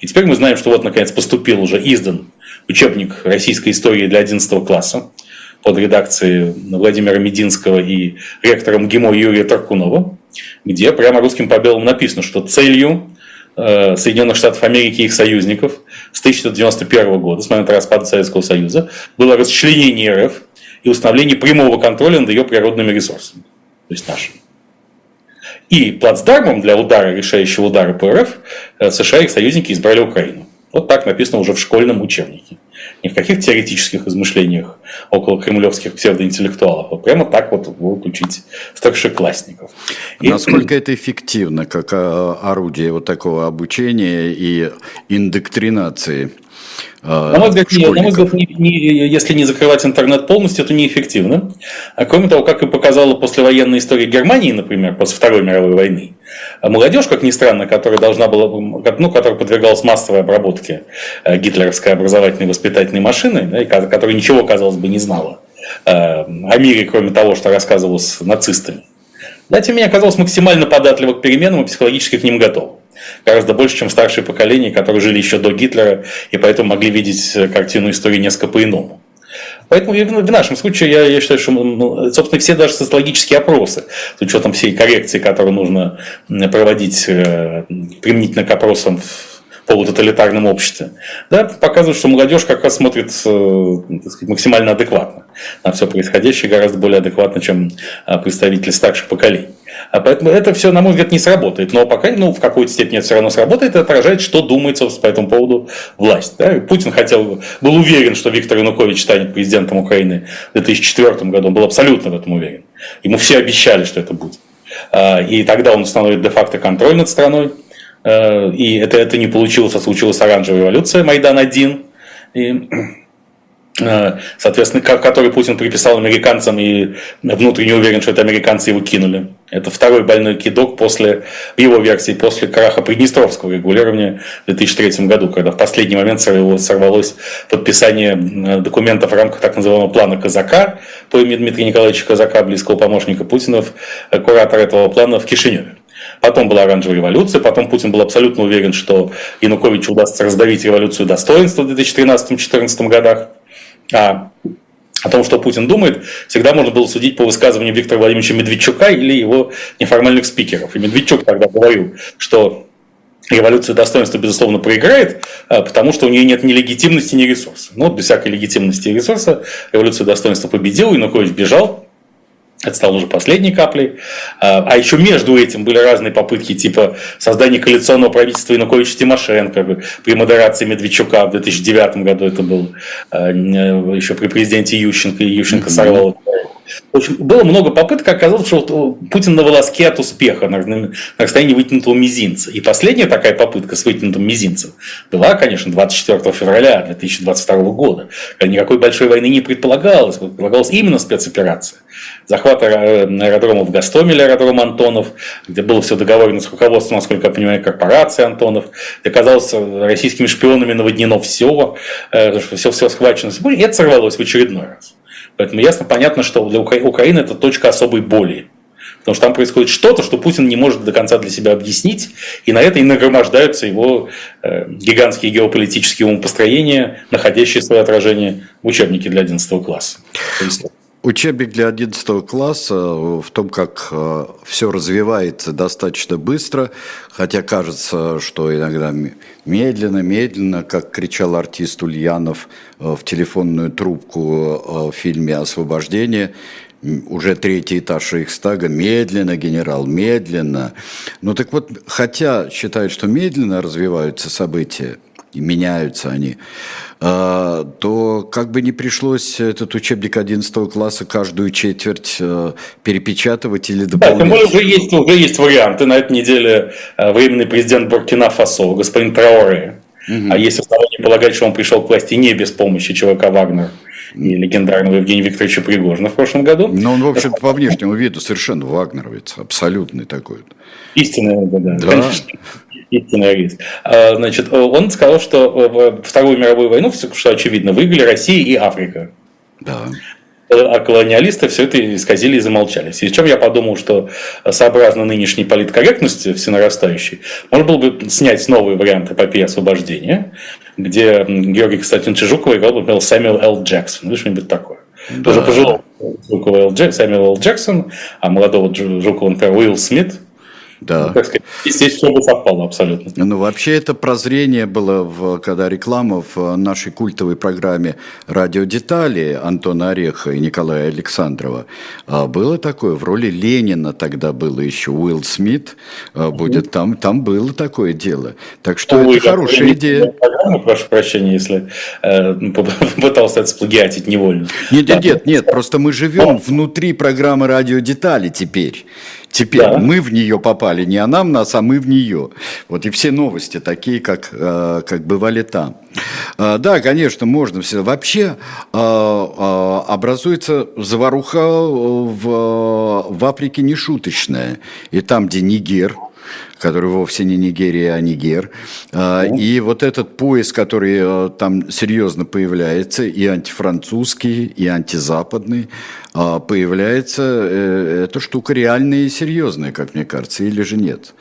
И теперь мы знаем, что вот, наконец, поступил уже издан учебник российской истории для 11 класса под редакцией Владимира Мединского и ректором ГИМО Юрия Таркунова где прямо русским по белому написано, что целью э, Соединенных Штатов Америки и их союзников с 1991 года, с момента распада Советского Союза, было расчленение РФ и установление прямого контроля над ее природными ресурсами, то есть нашими. И плацдармом для удара, решающего удара по РФ, э, США и их союзники избрали Украину. Вот так написано уже в школьном учебнике. Не в каких теоретических измышлениях около кремлевских псевдоинтеллектуалов, а прямо так вот учить старшеклассников. И... Насколько это эффективно, как а, орудие вот такого обучения и индоктринации? А, на мой взгляд, не, на мой взгляд не, не, если не закрывать интернет полностью, это неэффективно. А кроме того, как и показала послевоенная история Германии, например, после Второй мировой войны, а молодежь, как ни странно, которая должна была, ну, которая подвергалась массовой обработке э, гитлеровской образовательной воспитательной машины, да, которая ничего, казалось бы, не знала э, о мире, кроме того, что рассказывалось нацистами. Да, тем не менее, оказалась максимально податлива к переменам и психологически к ним готова гораздо больше, чем старшее поколение, которые жили еще до Гитлера и поэтому могли видеть э, картину истории несколько по-иному. Поэтому в нашем случае я, я считаю, что, ну, собственно, все даже социологические опросы, с учетом всей коррекции, которую нужно проводить э, применительно к опросам в полутоталитарном обществе, да, показывают, что молодежь как раз смотрит э, сказать, максимально адекватно на все происходящее, гораздо более адекватно, чем представители старших поколений. А поэтому это все, на мой взгляд, не сработает. Но пока ну, в какой-то степени это все равно сработает и отражает, что думает, по этому поводу власть. Да? Путин хотел, был уверен, что Виктор Янукович станет президентом Украины в 2004 году. Он был абсолютно в этом уверен. Ему все обещали, что это будет. А, и тогда он установит де-факто контроль над страной. И это, это не получилось, а случилась оранжевая революция, Майдан-1. И Э, соответственно, который Путин приписал американцам и внутренне уверен, что это американцы его кинули. Это второй больной кидок после его версии, после краха Приднестровского регулирования в 2003 году, когда в последний момент сорвалось подписание э, документов в рамках так называемого плана Казака по имени Дмитрия Николаевича Казака, близкого помощника Путина, э, куратор этого плана в Кишиневе. Потом была оранжевая революция, потом Путин был абсолютно уверен, что Януковичу удастся раздавить революцию достоинства в 2013-2014 годах. А о том, что Путин думает, всегда можно было судить по высказыванию Виктора Владимировича Медведчука или его неформальных спикеров. И Медведчук тогда говорил, что революция достоинства, безусловно, проиграет, а, потому что у нее нет ни легитимности, ни ресурса. Но без всякой легитимности и ресурса революция достоинства победила, Янукович бежал, это стало уже последней каплей. А, а еще между этим были разные попытки типа создания коалиционного правительства Януковича Тимошенко при модерации Медведчука в 2009 году это было. А, еще при президенте Ющенко, и Ющенко сорвал в общем, было много попыток, оказалось, что Путин на волоске от успеха, на, на расстоянии вытянутого мизинца. И последняя такая попытка с вытянутым мизинцем была, конечно, 24 февраля 2022 года, когда никакой большой войны не предполагалось, предполагалась именно спецоперация. Захват аэродрома в Гастомеле, аэродром Антонов, где было все договорено с руководством, насколько я понимаю, корпорации Антонов, где оказалось российскими шпионами наводнено все, все, все схвачено. И это сорвалось в очередной раз. Поэтому ясно, понятно, что для Украины это точка особой боли. Потому что там происходит что-то, что Путин не может до конца для себя объяснить, и на это и нагромождаются его э, гигантские геополитические умопостроения, находящие свое отражение в учебнике для 11 класса. Учебник для 11 класса в том, как э, все развивается достаточно быстро, хотя кажется, что иногда медленно, медленно, как кричал артист Ульянов э, в телефонную трубку э, в фильме «Освобождение», уже третий этаж Рейхстага, медленно, генерал, медленно. Ну так вот, хотя считают, что медленно развиваются события, и меняются они, а, то как бы не пришлось этот учебник 11 класса каждую четверть э, перепечатывать или дополнять. Да, уже есть, уже есть варианты. На этой неделе э, временный президент Буркина Фасо, господин Траоре. Угу. А есть основания полагать, что он пришел к власти не без помощи ЧВК «Вагнер» и легендарного Евгения Викторовича Пригожина в прошлом году. Но он, в общем по внешнему виду совершенно вагнеровец, абсолютный такой. Истинный, да, да. Конечно истинный риск. А, значит, он сказал, что Вторую мировую войну, что очевидно, выиграли Россия и Африка. Да. А колониалисты все это исказили и замолчали. С чем я подумал, что сообразно нынешней политкорректности всенарастающей, можно было бы снять новые варианты эпопеи освобождения, где Георгий Константинович Жуков играл, например, Сэмюэл Л. Джексон, или что-нибудь такое. Да. Тоже пожилого Жукова Сэмюэл Л. Джексон, а молодого Жукова, например, Уилл Смит – да. Ну, так сказать, здесь все бы совпало абсолютно. Ну, вообще это прозрение было, в, когда реклама в нашей культовой программе «Радио Детали» Антона Ореха и Николая Александрова. А было такое, в роли Ленина тогда было еще Уилл Смит а, будет там, там было такое дело. Так что Ой, это хорошая идея. Программу, прошу прощения, если э, пытался это сплагиатить невольно. Нет, нет, нет, нет, просто мы живем внутри программы «Радио Детали» теперь. Теперь да. мы в нее попали, не она в нас, а мы в нее. Вот и все новости такие, как, э, как бывали там. Э, да, конечно, можно все. Вообще э, образуется заваруха в, в Африке нешуточная. И там, где Нигер, который вовсе не Нигерия, а Нигер. Mm. И вот этот пояс, который э, там серьезно появляется, и антифранцузский, и антизападный, а, появляется, э, эта штука реальная и серьезная, как мне кажется, или же нет?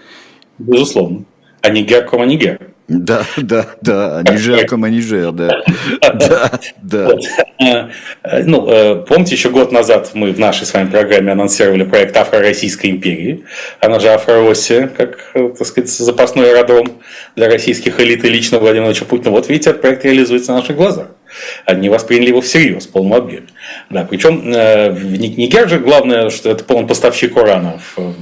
Безусловно. А Нигер, кома Нигер. Да, да, да, Нижер, кома Нижер, да. Да, да. Э, ну, э, помните, еще год назад мы в нашей с вами программе анонсировали проект Афро-Российской империи. Она же Афро-Россия, как, э, так сказать, запасной аэродром для российских элит и лично Владимира Владимировича Путина. Вот видите, этот проект реализуется на наших глазах. Они восприняли его всерьез, в полном объеме. Да, причем в Нигер же главное, что это он поставщик урана в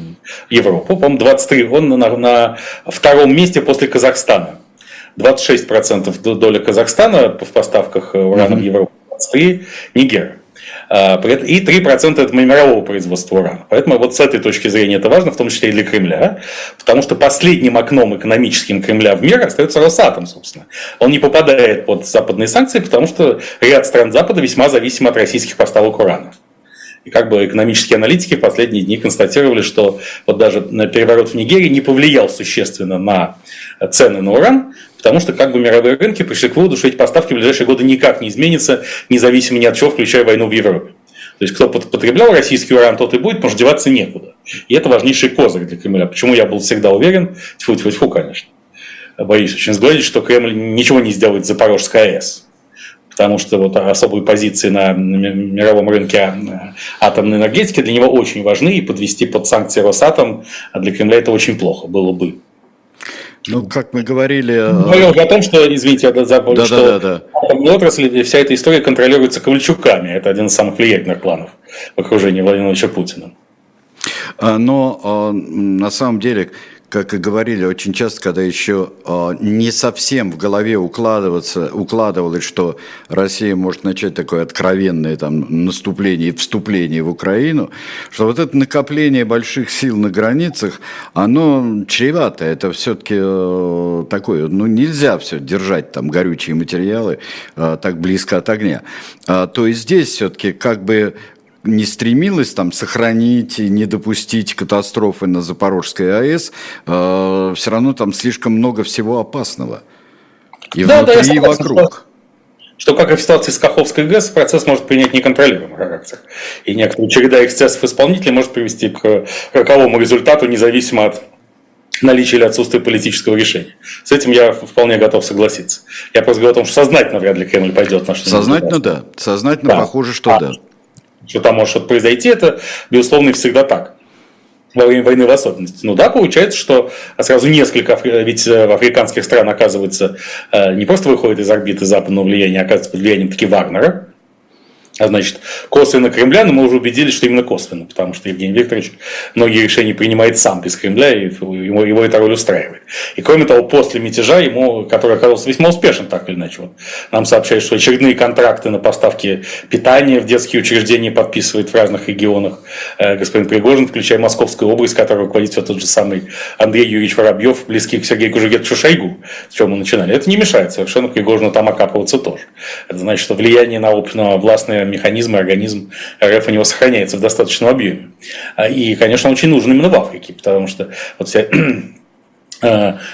Европу. По-моему, 23, он на, на втором месте после Казахстана. 26% доля Казахстана в поставках урана mm-hmm. в Европу, 23 Нигер. А, и 3% это мирового производства урана. Поэтому вот с этой точки зрения это важно, в том числе и для Кремля, потому что последним окном экономическим Кремля в мир остается Росатом, собственно. Он не попадает под западные санкции, потому что ряд стран Запада весьма зависим от российских поставок урана. И как бы экономические аналитики в последние дни констатировали, что вот даже переворот в Нигерии не повлиял существенно на цены на уран, потому что как бы мировые рынки пришли к выводу, что эти поставки в ближайшие годы никак не изменятся, независимо ни от чего, включая войну в Европе. То есть, кто потреблял российский уран, тот и будет, потому что деваться некуда. И это важнейший козырь для Кремля. Почему я был всегда уверен, тьфу тьфу тьфу конечно, боюсь очень сглазить, что Кремль ничего не сделает Запорожской АЭС потому что вот особые позиции на мировом рынке а, атомной энергетики для него очень важны, и подвести под санкции Росатом для Кремля это очень плохо было бы. Ну, как мы говорили... Говорил о том, что, извините, я забыл, да, что да, да, да. отрасль, вся эта история контролируется Ковальчуками. Это один из самых влиятельных планов в окружении Владимира Владимировича Путина. А, но а, на самом деле как и говорили очень часто, когда еще э, не совсем в голове укладываться, укладывалось, что Россия может начать такое откровенное там, наступление и вступление в Украину, что вот это накопление больших сил на границах, оно чревато. Это все-таки э, такое, ну нельзя все держать там горючие материалы э, так близко от огня. А, то есть здесь все-таки как бы не стремилась там сохранить и не допустить катастрофы на Запорожской АЭС, э, все равно там слишком много всего опасного. И да, внутри, да, и вокруг. Что, как и в ситуации с Каховской ГЭС, процесс может принять неконтролируемый характер. И некоторая череда эксцессов исполнителей может привести к роковому результату, независимо от наличия или отсутствия политического решения. С этим я вполне готов согласиться. Я просто говорю о том, что сознательно вряд ли Кремль пойдет на что Сознательно, да. Сознательно да. похоже, что а, да что там может произойти, это, безусловно, всегда так во время войны в особенности. Ну да, получается, что сразу несколько, ведь э, в африканских стран, оказывается, э, не просто выходит из орбиты западного влияния, а оказывается под влиянием таки Вагнера, а значит, косвенно Кремля, но мы уже убедились, что именно косвенно, потому что Евгений Викторович многие решения принимает сам без Кремля, и его, его эта роль устраивает. И кроме того, после мятежа ему, который оказался весьма успешен, так или иначе, вот, нам сообщают, что очередные контракты на поставки питания в детские учреждения подписывает в разных регионах э, господин Пригожин, включая Московскую область, которую руководит все тот же самый Андрей Юрьевич Воробьев, близкий к Сергею Кужугетовичу Шойгу, с чем мы начинали. Это не мешает совершенно Пригожину там окапываться тоже. Это значит, что влияние на, на властные механизм и организм РФ у него сохраняется в достаточном объеме. А, и, конечно, очень нужен именно в Африке, потому что вот вся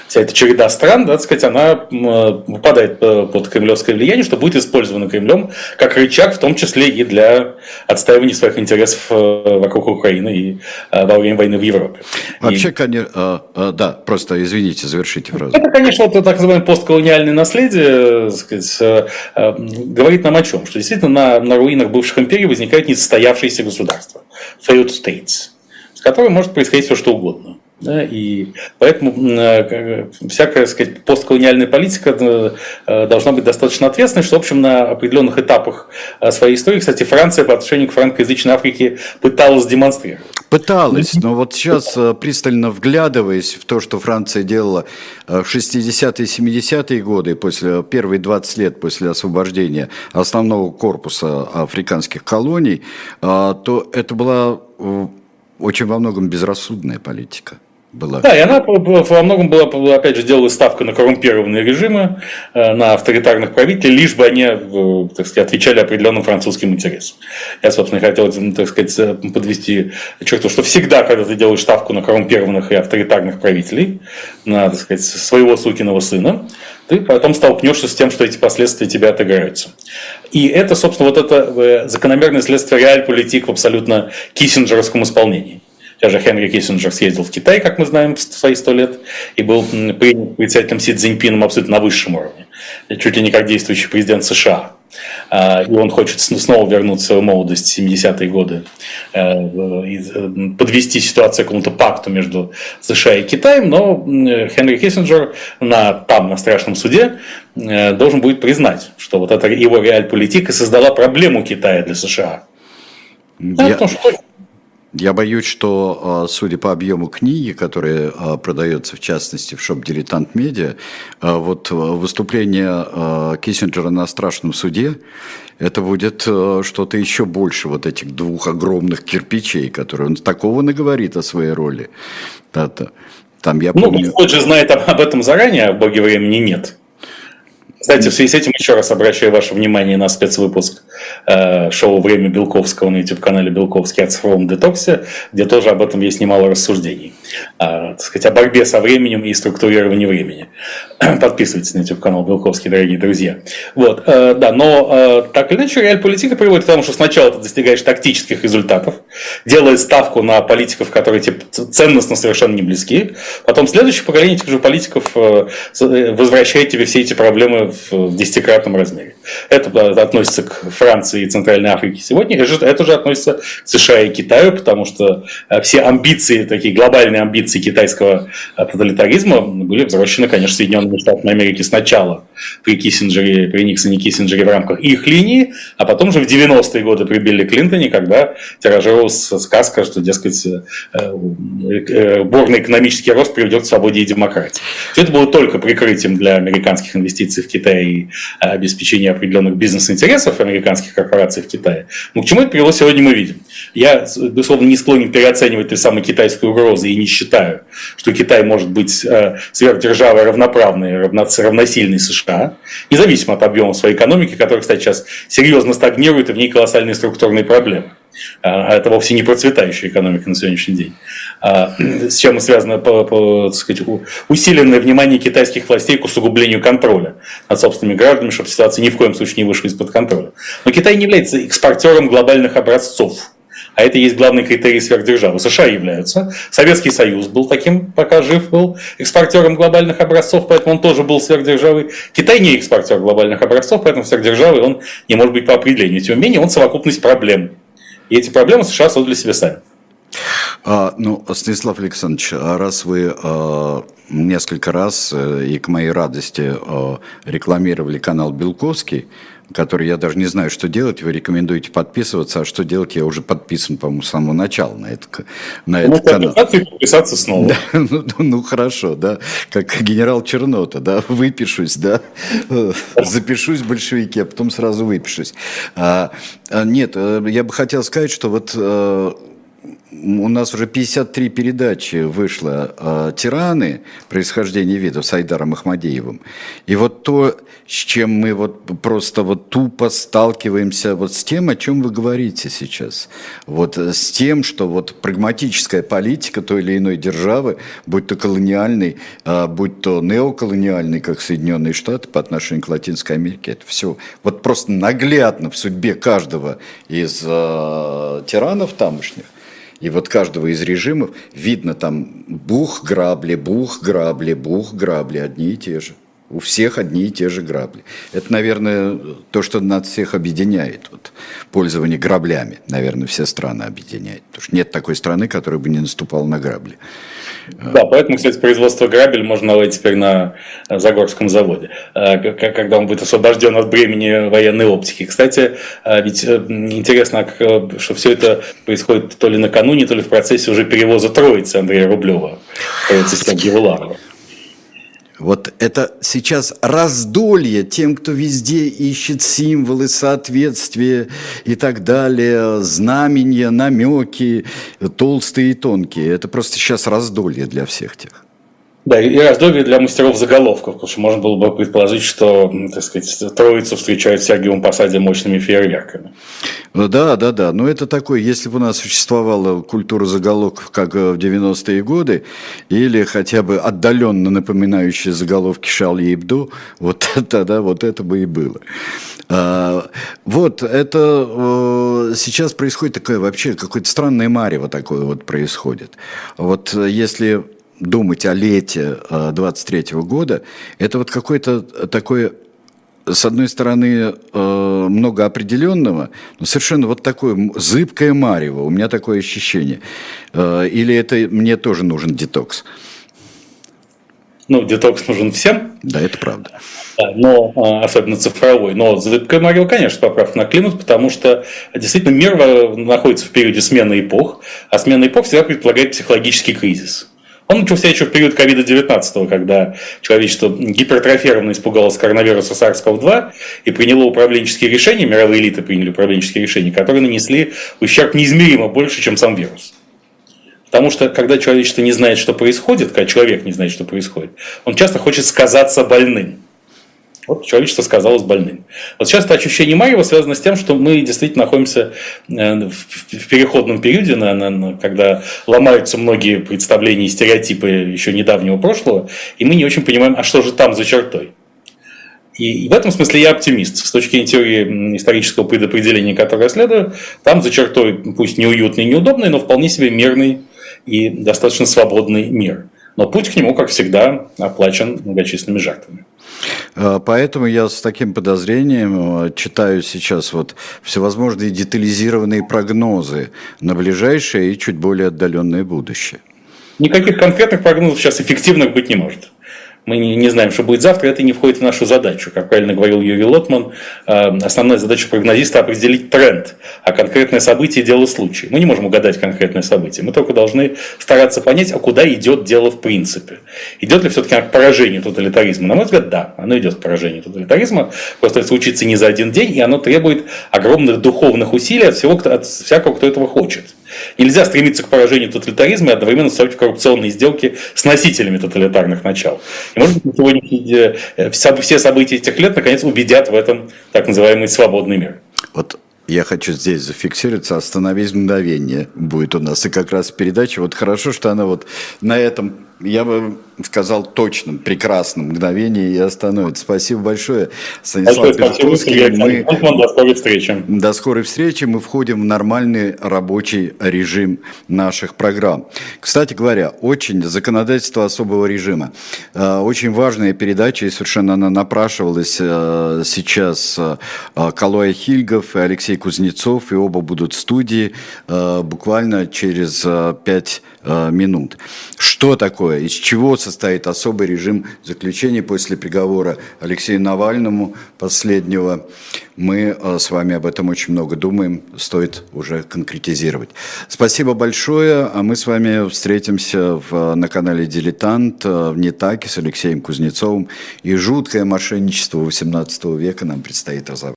вся эта череда стран, да, так сказать, она попадает э, под кремлевское влияние, что будет использовано Кремлем как рычаг, в том числе и для отстаивания своих интересов э, вокруг Украины и во время войны в Европе. Вообще, и... конечно, да, просто извините, завершите фразу. Это, конечно, вот так называемое постколониальное наследие, сказать, говорит нам о чем? Что действительно на, на руинах бывших империй возникают несостоявшиеся государства, failed states, с которыми может происходить все что угодно. Да, и поэтому э, всякая сказать, постколониальная политика э, э, должна быть достаточно ответственной, что, в общем, на определенных этапах своей истории, кстати, Франция по отношению к франкоязычной Африке пыталась демонстрировать. Пыталась, но вот сейчас, пристально вглядываясь в то, что Франция делала в 60-е 70-е годы, после первые 20 лет после освобождения основного корпуса африканских колоний, то это была очень во многом безрассудная политика была. Да, и она во многом была, опять же, делала ставку на коррумпированные режимы, э, на авторитарных правителей, лишь бы они, э, так сказать, отвечали определенным французским интересам. Я, собственно, хотел, так сказать, э, подвести черту, что всегда, когда ты делаешь ставку на коррумпированных и авторитарных правителей, на, так сказать, своего сукиного сына, ты потом столкнешься с тем, что эти последствия тебя отыграются. И это, собственно, вот это закономерное следствие реаль-политик в абсолютно киссинджеровском исполнении. Сейчас же Хенри Киссинджер съездил в Китай, как мы знаем, в свои сто лет, и был принят председателем Си Цзиньпином абсолютно на высшем уровне, чуть ли не как действующий президент США. А, и он хочет снова вернуть свою молодость в 70-е годы, э, э, подвести ситуацию к какому-то пакту между США и Китаем, но Хенри Киссинджер на, там, на страшном суде, э, должен будет признать, что вот эта его реаль-политика создала проблему Китая для США. Я... Да, потому что Я боюсь, что, а, судя по объему книги, которая а, продается, в частности, в шоп «Дилетант Медиа», а, вот выступление Киссинджера на страшном суде, это будет что-то еще больше вот этих двух огромных кирпичей, которые он такого наговорит о своей роли. Там я помню... Ну, Господь же знает об этом заранее, а в «Боге времени» нет. Кстати, в связи с этим еще раз обращаю ваше внимание на спецвыпуск э, шоу «Время Белковского» на YouTube-канале «Белковский от цифровом детоксе», где тоже об этом есть немало рассуждений. Э, так сказать, о борьбе со временем и структурировании времени. Подписывайтесь на YouTube-канал «Белковский», дорогие друзья. Вот, э, да, но э, так или иначе, реаль-политика приводит к тому, что сначала ты достигаешь тактических результатов, делая ставку на политиков, которые тебе ценностно совершенно не близки, потом следующее поколение этих же политиков э возвращает тебе все эти проблемы в десятикратном размере. Это относится к Франции и Центральной Африке сегодня, это же относится к США и Китаю, потому что э, все амбиции, такие глобальные амбиции китайского э, тоталитаризма были взращены, конечно, Соединенными Штатами Америки сначала при Киссинджере, при Никсоне Киссинджере в рамках их линии, а потом же в 90-е годы при Билли Клинтоне, когда тиражировалась сказка, что, дескать, э, бурный экономический рост приведет к свободе и демократии. Все это было только прикрытием для американских инвестиций в Китай и обеспечения определенных бизнес-интересов американских корпораций в Китае. Ну, к чему это привело, сегодня мы видим. Я, безусловно, не склонен переоценивать той самой китайской угрозы и не считаю, что Китай может быть э, сверхдержавой равноправной, равносильной США, независимо от объема своей экономики, которая, кстати, сейчас серьезно стагнирует, и в ней колоссальные структурные проблемы. А, а это вовсе не процветающая экономика на сегодняшний день. А, с чем связано по, по, сказать, усиленное внимание китайских властей к усугублению контроля над собственными гражданами, чтобы ситуация ни в коем случае не вышла из-под контроля. Но Китай не является экспортером глобальных образцов. А это и есть главный критерий сверхдержавы. США являются. Советский Союз был таким, пока жив был, экспортером глобальных образцов, поэтому он тоже был сверхдержавой. Китай не экспортер глобальных образцов, поэтому сверхдержавой он не может быть по определению. Тем не менее, он совокупность проблем. И эти проблемы США создали себе сами. А, ну, Станислав Александрович, а раз вы а, несколько раз э, и к моей радости а, рекламировали канал Белковский, который я даже не знаю, что делать, вы рекомендуете подписываться, а что делать, я уже подписан, по-моему, с самого начала на, это, на ну, этот канал. подписаться снова. Да, ну, ну, ну, хорошо, да, как генерал Чернота, да, выпишусь, да, запишусь в большевики, а потом сразу выпишусь. А, а, нет, э, я бы хотел сказать, что вот э, у нас уже 53 передачи вышло э, «Тираны. Происхождение видов» с Айдаром Ахмадеевым. И вот то, с чем мы вот просто вот тупо сталкиваемся вот с тем, о чем вы говорите сейчас. Вот с тем, что вот прагматическая политика той или иной державы, будь то колониальный, э, будь то неоколониальный, как Соединенные Штаты по отношению к Латинской Америке, это все вот просто наглядно в судьбе каждого из э, тиранов тамошних и вот каждого из режимов видно там бух, грабли, бух, грабли, бух, грабли, одни и те же. У всех одни и те же грабли. Это, наверное, то, что нас всех объединяет. Вот, пользование граблями, наверное, все страны объединяет. Потому что нет такой страны, которая бы не наступала на грабли. Да, поэтому, кстати, производство грабель можно наладить теперь на Загорском заводе, э, когда он будет освобожден от бремени военной оптики. Кстати, э, ведь э, интересно, что все это происходит то ли накануне, то ли в процессе уже перевоза Троицы Андрея Рублева, Троицы Гевуларова. Вот это сейчас раздолье тем, кто везде ищет символы, соответствия и так далее, знамения, намеки, толстые и тонкие. Это просто сейчас раздолье для всех тех. Да, и раздолье для мастеров заголовков, потому что можно было бы предположить, что, так сказать, троицу встречают в посаде мощными фейерверками. Ну да, да, да. Но это такое, если бы у нас существовала культура заголовков, как в 90-е годы, или хотя бы отдаленно напоминающая заголовки Шарли Ибдо, вот тогда вот это бы и было. А, вот, это э, сейчас происходит такое вообще, какое-то странное марево такое вот происходит. Вот если думать о лете 23 э, года, это вот какое-то такое с одной стороны, э, много определенного, но совершенно вот такое зыбкое марево. У меня такое ощущение. Э, или это мне тоже нужен детокс? Ну, детокс нужен всем. Да, это правда. Но а, особенно цифровой. Но зыбкое море, конечно, поправка на климат, потому что действительно мир находится в периоде смены эпох, а смена эпох всегда предполагает психологический кризис. Он начался еще в период ковида-19, когда человечество гипертрофированно испугалось коронавируса SARS-CoV-2 и приняло управленческие решения, мировые элиты приняли управленческие решения, которые нанесли ущерб неизмеримо больше, чем сам вирус. Потому что, когда человечество не знает, что происходит, когда человек не знает, что происходит, он часто хочет сказаться больным. Вот человечество сказалось больным. Вот сейчас это ощущение Маева связано с тем, что мы действительно находимся э, в переходном периоде, когда ломаются многие представления и стереотипы еще недавнего прошлого, и мы не очень понимаем, а что же там за чертой. И в этом смысле я оптимист. С точки зрения теории исторического предопределения, которое я следую, там за чертой, пусть неуютный и неудобный, но вполне себе мирный и достаточно свободный мир. Но путь к нему, как всегда, оплачен многочисленными жертвами. А, поэтому я с таким подозрением э, читаю сейчас вот всевозможные детализированные прогнозы на ближайшее и чуть более отдаленное будущее. Никаких конкретных прогнозов сейчас эффективных быть не может мы не, знаем, что будет завтра, это не входит в нашу задачу. Как правильно говорил Юрий Лотман, э, основная задача прогнозиста – определить тренд, а конкретное событие – дело случая. Мы не можем угадать конкретное событие, мы только должны стараться понять, а куда идет дело в принципе. Идет ли все-таки к поражению тоталитаризма? На мой взгляд, да, оно идет к поражению тоталитаризма, просто это случится не за один день, и оно требует огромных духовных усилий от, всего, от всякого, кто этого хочет. Нельзя стремиться к поражению тоталитаризма и одновременно в коррупционные сделки с носителями тоталитарных начал. И может быть, сегодня э, все события этих лет наконец убедят в этом так называемый свободный мир. Вот я хочу здесь зафиксироваться, остановись мгновение будет у нас. И как раз передача, вот хорошо, что она вот на этом я бы сказал точном, прекрасном мгновении и остановится. Спасибо большое, Станислав Петровский. Мы... До скорой встречи. До скорой встречи. Мы входим в нормальный рабочий режим наших программ. Кстати говоря, очень законодательство особого режима. Э, очень важная передача, и совершенно она напрашивалась э, сейчас э, Калоя Хильгов и Алексей Кузнецов, и оба будут в студии буквально через пять минут. Что такое, из чего состоит особый режим заключения после приговора Алексею Навальному последнего. Мы э, с вами об этом очень много думаем, стоит уже конкретизировать. Спасибо большое, а мы с вами встретимся в, на канале «Дилетант» э, в Нетаке с Алексеем Кузнецовым. И жуткое мошенничество XVIII века нам предстоит разобрать.